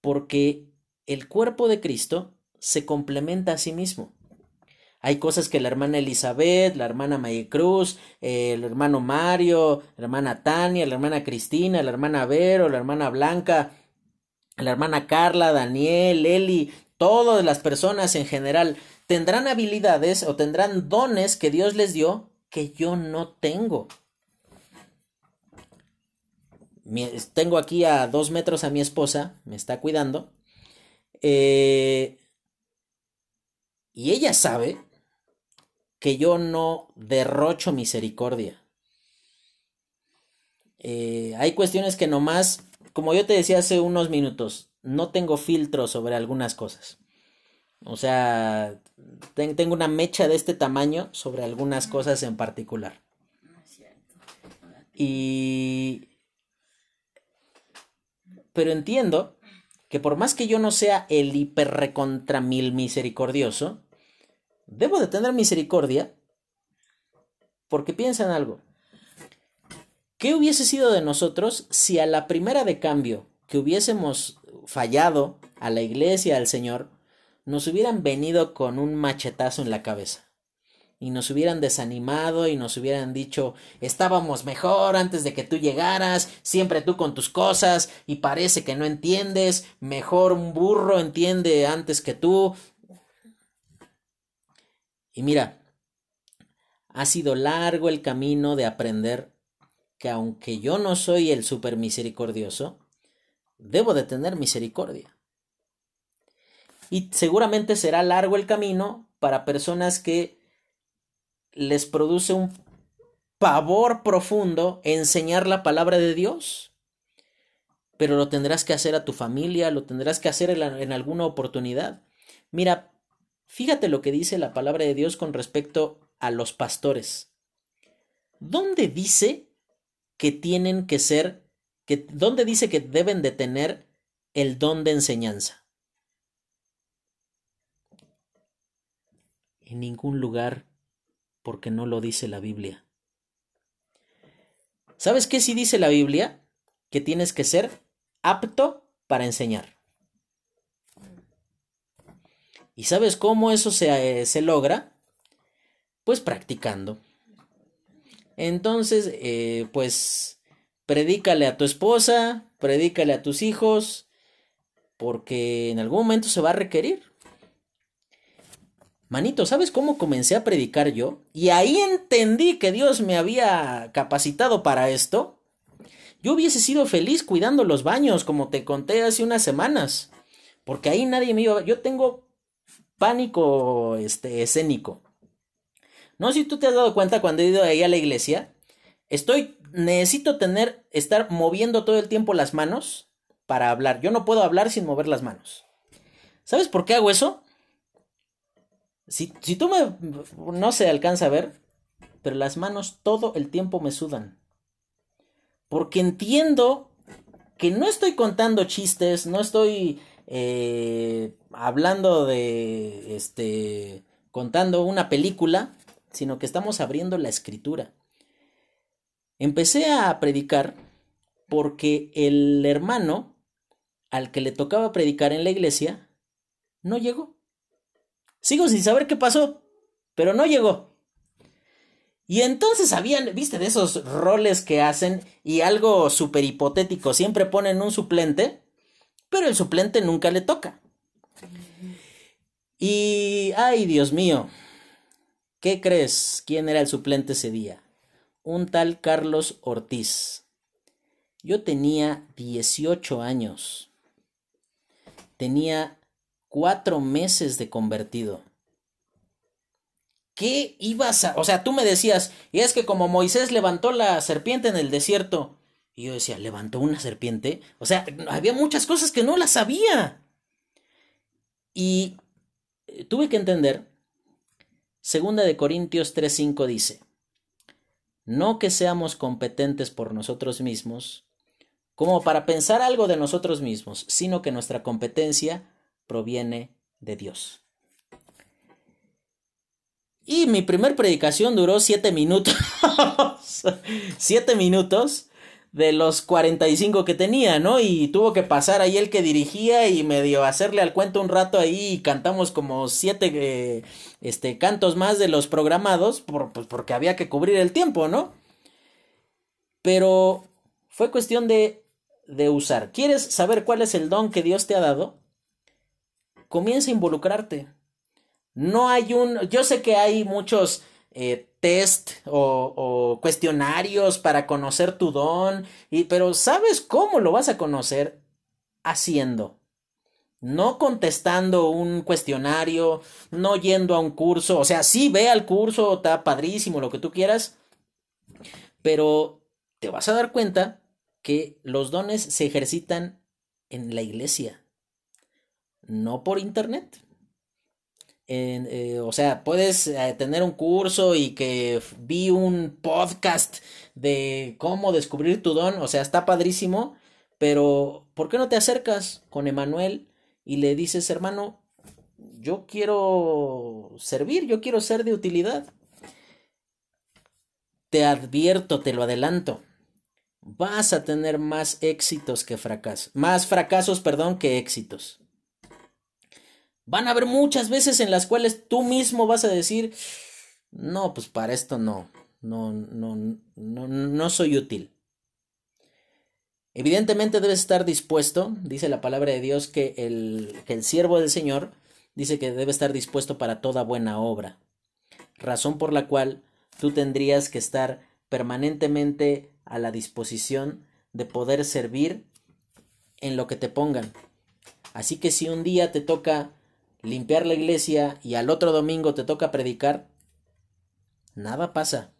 Porque el cuerpo de Cristo se complementa a sí mismo. Hay cosas que la hermana Elizabeth, la hermana May Cruz, el hermano Mario, la hermana Tania, la hermana Cristina, la hermana Vero, la hermana Blanca, la hermana Carla, Daniel, Eli, todas las personas en general tendrán habilidades o tendrán dones que Dios les dio que yo no tengo. tengo aquí a dos metros a mi esposa, me está cuidando. Eh, y ella sabe que yo no derrocho misericordia. Eh, hay cuestiones que nomás, como yo te decía hace unos minutos, no tengo filtro sobre algunas cosas. O sea, tengo una mecha de este tamaño sobre algunas cosas en particular. Y... Pero entiendo que por más que yo no sea el hiper recontra mil misericordioso, debo de tener misericordia porque piensa en algo. ¿Qué hubiese sido de nosotros si a la primera de cambio que hubiésemos fallado a la iglesia, al Señor, nos hubieran venido con un machetazo en la cabeza? y nos hubieran desanimado y nos hubieran dicho estábamos mejor antes de que tú llegaras, siempre tú con tus cosas y parece que no entiendes, mejor un burro entiende antes que tú, y mira, ha sido largo el camino de aprender que aunque yo no soy el super misericordioso, debo de tener misericordia. Y seguramente será largo el camino para personas que les produce un pavor profundo enseñar la palabra de Dios. Pero lo tendrás que hacer a tu familia, lo tendrás que hacer en, alguna oportunidad. Mira, Fíjate lo que dice la palabra de Dios con respecto a los pastores. ¿Dónde dice que tienen que ser, que, dónde dice que deben de tener el don de enseñanza? En ningún lugar, porque no lo dice la Biblia. ¿Sabes qué sí dice la Biblia? Que tienes que ser apto para enseñar. ¿Y sabes cómo eso se, eh, se logra? Pues practicando. Entonces, eh, pues, predícale a tu esposa, predícale a tus hijos, porque en algún momento se va a requerir. Manito, ¿sabes cómo comencé a predicar yo? Y ahí entendí que Dios me había capacitado para esto. Yo hubiese sido feliz cuidando los baños, como te conté hace unas semanas. Porque ahí nadie me iba. Yo tengo pánico este, escénico. No sé si tú te has dado cuenta cuando he ido ahí a la iglesia. Estoy, necesito tener, estar moviendo todo el tiempo las manos para hablar. Yo no puedo hablar sin mover las manos. ¿Sabes por qué hago eso? Si, si tú me, no se alcanza a ver, pero las manos todo el tiempo me sudan. Porque entiendo que no estoy contando chistes, no estoy eh, hablando de, este, contando una película, sino que estamos abriendo la escritura. Empecé a predicar porque el hermano al que le tocaba predicar en la iglesia no llegó. Sigo sin saber qué pasó, pero no llegó. Y entonces habían, viste, de esos roles que hacen y algo súper hipotético, siempre ponen un suplente, pero el suplente nunca le toca. Y, ay, Dios mío, ¿qué crees? ¿Quién era el suplente ese día? Un tal Carlos Ortiz. Yo tenía 18 años. Tenía cuatro meses de convertido. ¿Qué ibas a.? O sea, tú me decías, y es que como Moisés levantó la serpiente en el desierto. Y yo decía, ¿levantó una serpiente? O sea, había muchas cosas que no las sabía. Y eh, tuve que entender. Segunda de Corintios 3:5 dice: No que seamos competentes por nosotros mismos, como para pensar algo de nosotros mismos, sino que nuestra competencia proviene de Dios. Y mi primer predicación duró siete minutos. *laughs* siete minutos de los 45 que tenía, ¿no? Y tuvo que pasar ahí el que dirigía y medio hacerle al cuento un rato ahí y cantamos como siete eh, este, cantos más de los programados por, pues porque había que cubrir el tiempo, ¿no? Pero fue cuestión de, de usar. ¿Quieres saber cuál es el don que Dios te ha dado? Comienza a involucrarte. No hay un... Yo sé que hay muchos eh, test o, cuestionarios para conocer tu don, y, pero ¿sabes cómo lo vas a conocer? Haciendo. No contestando un cuestionario, no yendo a un curso, o sea, sí ve al curso, está padrísimo, lo que tú quieras, pero te vas a dar cuenta que los dones se ejercitan en la iglesia, no por internet. Eh, o sea, puedes eh, tener un curso y que vi un podcast de cómo descubrir tu don, o sea, está padrísimo, pero ¿por qué no te acercas con Emanuel y le dices, hermano, yo quiero servir, yo quiero ser de utilidad? Te advierto, te lo adelanto, vas a tener más éxitos que fracasos, más fracasos, perdón, que éxitos. Van a haber muchas veces en las cuales tú mismo vas a decir, no, pues para esto no, no, no, no, no soy útil. Evidentemente debes estar dispuesto, dice la palabra de Dios, que el, que el siervo del Señor dice que debe estar dispuesto para toda buena obra. Razón por la cual tú tendrías que estar permanentemente a la disposición de poder servir en lo que te pongan. Así que si un día te toca limpiar la iglesia y al otro domingo te toca predicar, nada pasa.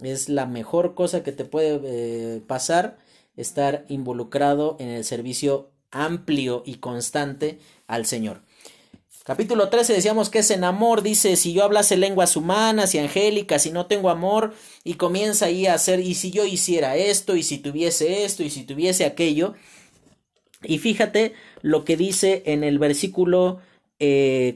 Es la mejor cosa que te puede eh, pasar estar involucrado en el servicio amplio y constante al Señor. Capítulo 13 decíamos que es en amor, dice, si yo hablase lenguas humanas y angélicas y no tengo amor, y comienza ahí a hacer, y si yo hiciera esto, y si tuviese esto, y si tuviese aquello, y fíjate lo que dice en el versículo 4. Eh,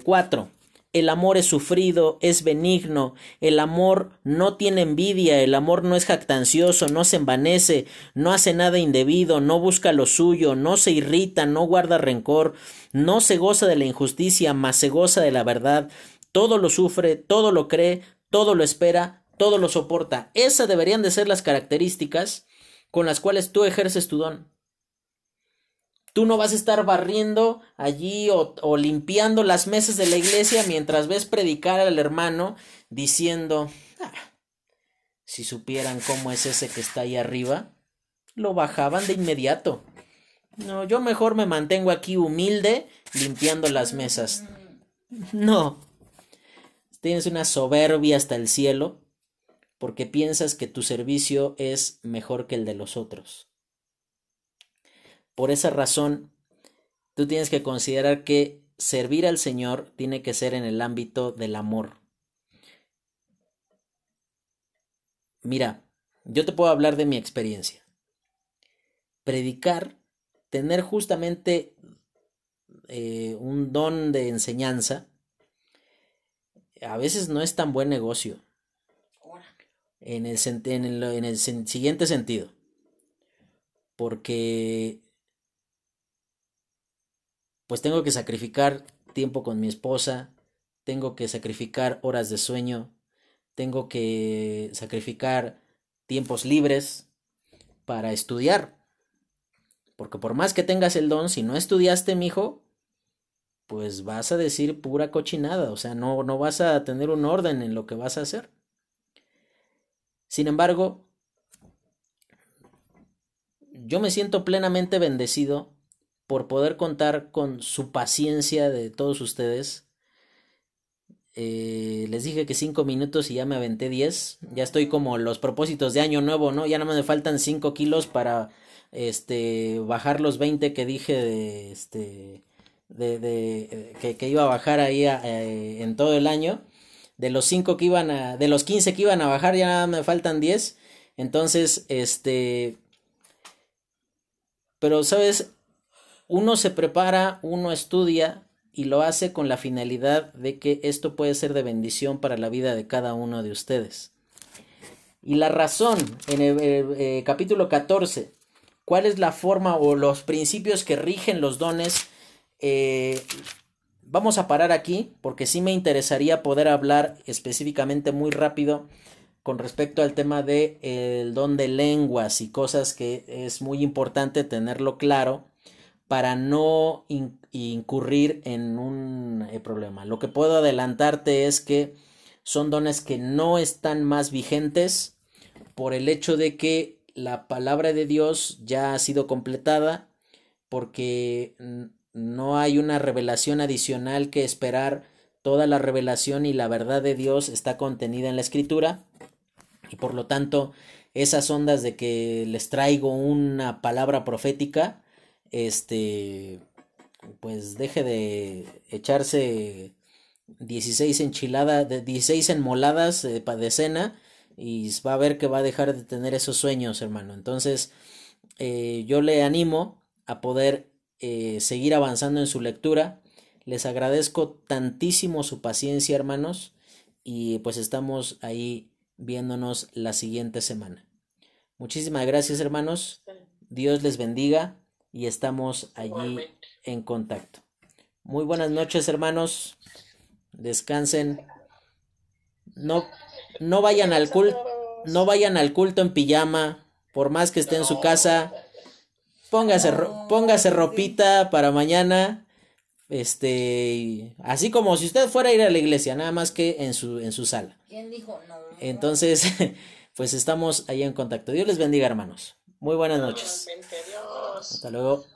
el amor es sufrido, es benigno, el amor no tiene envidia, el amor no es jactancioso, no se envanece, no hace nada indebido, no busca lo suyo, no se irrita, no guarda rencor, no se goza de la injusticia, mas se goza de la verdad, todo lo sufre, todo lo cree, todo lo espera, todo lo soporta. Esas deberían de ser las características con las cuales tú ejerces tu don. Tú no vas a estar barriendo allí o, limpiando las mesas de la iglesia mientras ves predicar al hermano diciendo, ah, si supieran cómo es ese que está ahí arriba, lo bajaban de inmediato. No, yo mejor me mantengo aquí humilde limpiando las mesas. No. Tienes una soberbia hasta el cielo porque piensas que tu servicio es mejor que el de los otros. Por esa razón, tú tienes que considerar que servir al Señor tiene que ser en el ámbito del amor. Mira, yo te puedo hablar de mi experiencia. Predicar, tener justamente eh, un don de enseñanza, a veces no es tan buen negocio. en el, en el, en el siguiente sentido. Porque pues tengo que sacrificar tiempo con mi esposa, tengo que sacrificar horas de sueño, tengo que sacrificar tiempos libres para estudiar. Porque por más que tengas el don, si no estudiaste, mijo, pues vas a decir pura cochinada, o sea, no, no vas a tener un orden en lo que vas a hacer. Sin embargo, yo me siento plenamente bendecido por poder contar con su paciencia de todos ustedes. Eh, les dije que cinco minutos y ya me aventé diez. Ya estoy como los propósitos de año nuevo, ¿no? Ya no me faltan cinco kilos para este bajar los 20 que dije de este de, de que, iba a bajar ahí eh, en todo el año de los cinco que iban a de los 15 que iban a bajar ya me faltan 10 entonces este pero sabes uno se prepara, uno estudia y lo hace con la finalidad de que esto puede ser de bendición para la vida de cada uno de ustedes. Y la razón, en el, eh, capítulo 14, cuál es la forma o los principios que rigen los dones, eh, vamos a parar aquí porque sí me interesaría poder hablar específicamente muy rápido con respecto al tema de el don de lenguas y cosas que es muy importante tenerlo claro para no incurrir en un eh, problema. Lo que puedo adelantarte es que son dones que no están más vigentes por el hecho de que la palabra de Dios ya ha sido completada, porque no hay una revelación adicional que esperar. Toda la revelación y la verdad de Dios está contenida en la escritura y por lo tanto esas ondas de que les traigo una palabra profética este, pues deje de echarse 16 enchiladas, 16 enmoladas eh, de cena y va a ver que va a dejar de tener esos sueños, hermano. Entonces, eh, yo le animo a poder eh, seguir avanzando en su lectura. Les agradezco tantísimo su paciencia, hermanos, y pues estamos ahí viéndonos la siguiente semana. Muchísimas gracias, hermanos. Dios les bendiga y estamos allí en contacto. Muy buenas noches, hermanos. Descansen. No, no vayan al culto, no vayan al culto en pijama, por más que esté en su casa. Póngase, póngase ropita para mañana. Este, así como si usted fuera a ir a la iglesia, nada más que en su, en su sala. ¿Quién dijo no? Entonces, *laughs* pues estamos ahí en contacto. Dios les bendiga, hermanos. Muy buenas noches. Hasta luego.